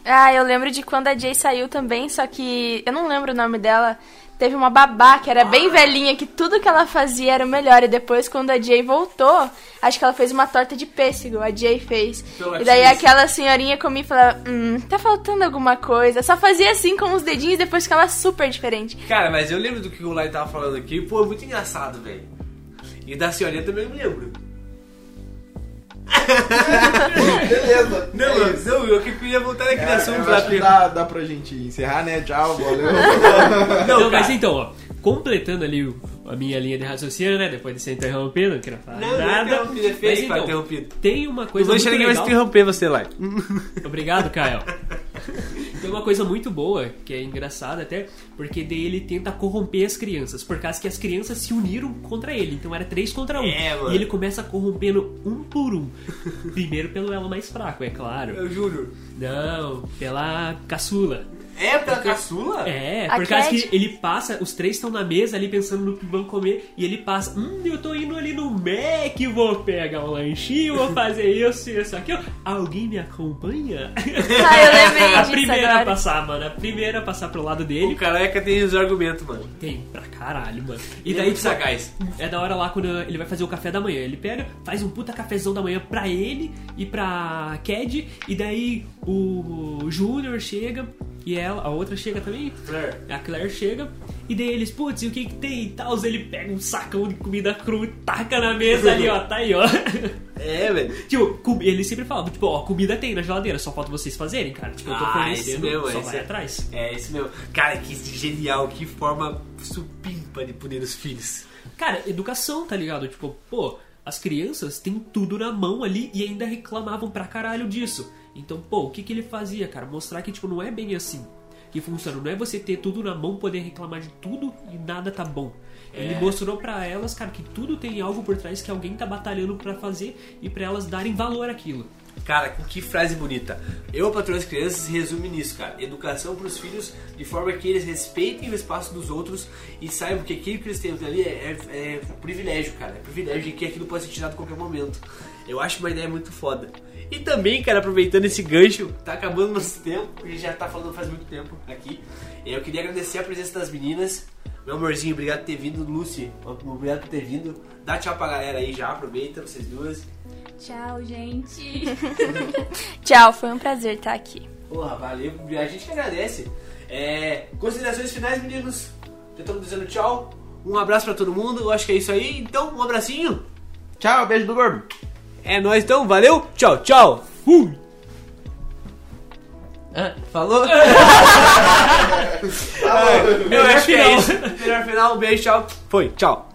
Ah, eu lembro de quando a Jay saiu também, só que eu não lembro o nome dela. Teve uma babá que era bem velhinha, que tudo que ela fazia era o melhor. E depois, quando a Jay voltou, acho que ela fez uma torta de pêssego. A Jay fez. Pela e daí aquela senhorinha comia e falava: Hum, tá faltando alguma coisa. Só fazia assim com os dedinhos e depois ficava super diferente. Cara, mas eu lembro do que o Lai tava falando aqui, pô, é muito engraçado, velho. E da senhorinha também eu me lembro. Beleza. Não, é isso. não, eu que queria voltar naquele É, assunto eu lá. acho que dá, dá pra gente encerrar, né? Tchau, valeu. Não, Não, mas então, ó, completando ali o- a minha linha de raciocínio, né? Depois de ser interrompido, não quero falar Não, não é nada. interrompido, é feio mas então, interrompido. tem uma Eu coisa vou muito deixar ninguém mais legal. interromper você, Lai. Obrigado, Caio. Tem uma coisa muito boa, que é engraçada até, porque daí ele tenta corromper as crianças, por causa que as crianças se uniram contra ele, então era três contra um. É, mano. E ele começa corrompendo um por um. Primeiro pelo elo mais fraco, é claro. Eu juro. Não, pela caçula. É pela caçula? É, A por causa que ele passa, os três estão na mesa ali pensando no que vão comer, e ele passa, hum, eu tô indo ali no Mac, vou pegar um lanchinho, vou fazer isso e isso aqui. Alguém me acompanha? Ah, eu lembrei a primeira a agora. passar, mano, a primeira a passar pro lado O dele. careca tem os argumentos, mano. Tem pra caralho, mano. E E daí muito tipo, sagaz. é da hora lá quando ele vai fazer o café da manhã. Ele pega, faz um puta cafezão da manhã pra ele e pra Cad. E daí o Júnior chega e ela, a outra chega também. Claire. A Claire chega. E daí eles, putz, e o que que tem e tal? Ele pega um sacão de comida crua e taca na mesa ali, ó. Tá aí, ó. É, velho. tipo, ele sempre falava, tipo, ó, comida tem na geladeira, só falta vocês fazerem, cara. Tipo, eu tô Ah, fornecendo, mesmo, só vai é- atrás. É isso mesmo. Cara, que genial, que forma supimpa de punir os filhos. Cara, educação, tá ligado? Tipo, pô, as crianças têm tudo na mão ali e ainda reclamavam pra caralho disso. Então, pô, o que que ele fazia, cara? Mostrar que, tipo, não é bem assim que funciona. Não é você ter tudo na mão, poder reclamar de tudo e nada tá bom. Ele mostrou pra elas, cara, que tudo tem algo por trás que alguém tá batalhando pra fazer e pra elas darem valor àquilo. Cara, que frase bonita. Eu, patrão das crianças, resume nisso, cara. Educação pros filhos de forma que eles respeitem o espaço dos outros e saibam que aquilo que eles têm ali é, é, é privilégio, cara. É privilégio de que aquilo pode ser tirado a qualquer momento. Eu acho uma ideia muito foda. E também, cara, aproveitando esse gancho, tá acabando nosso tempo, a gente já tá falando faz muito tempo aqui. Eu queria agradecer a presença das meninas. Meu amorzinho, obrigado por ter vindo. Lucy, obrigado por ter vindo. Dá tchau pra galera aí já, aproveita, vocês duas. Tchau, gente. Tchau, foi um prazer estar aqui. Porra, valeu. A gente que agradece. É, considerações finais, meninos. Já estamos dizendo tchau. Um abraço pra todo mundo. Eu acho que é isso aí. Então, um abracinho. Tchau, beijo do gordo. É nóis então. Valeu. Tchau, tchau. Fui. Ah, falou? Eu acho que é isso. Melhor final. Um beijo, tchau. Foi. Tchau.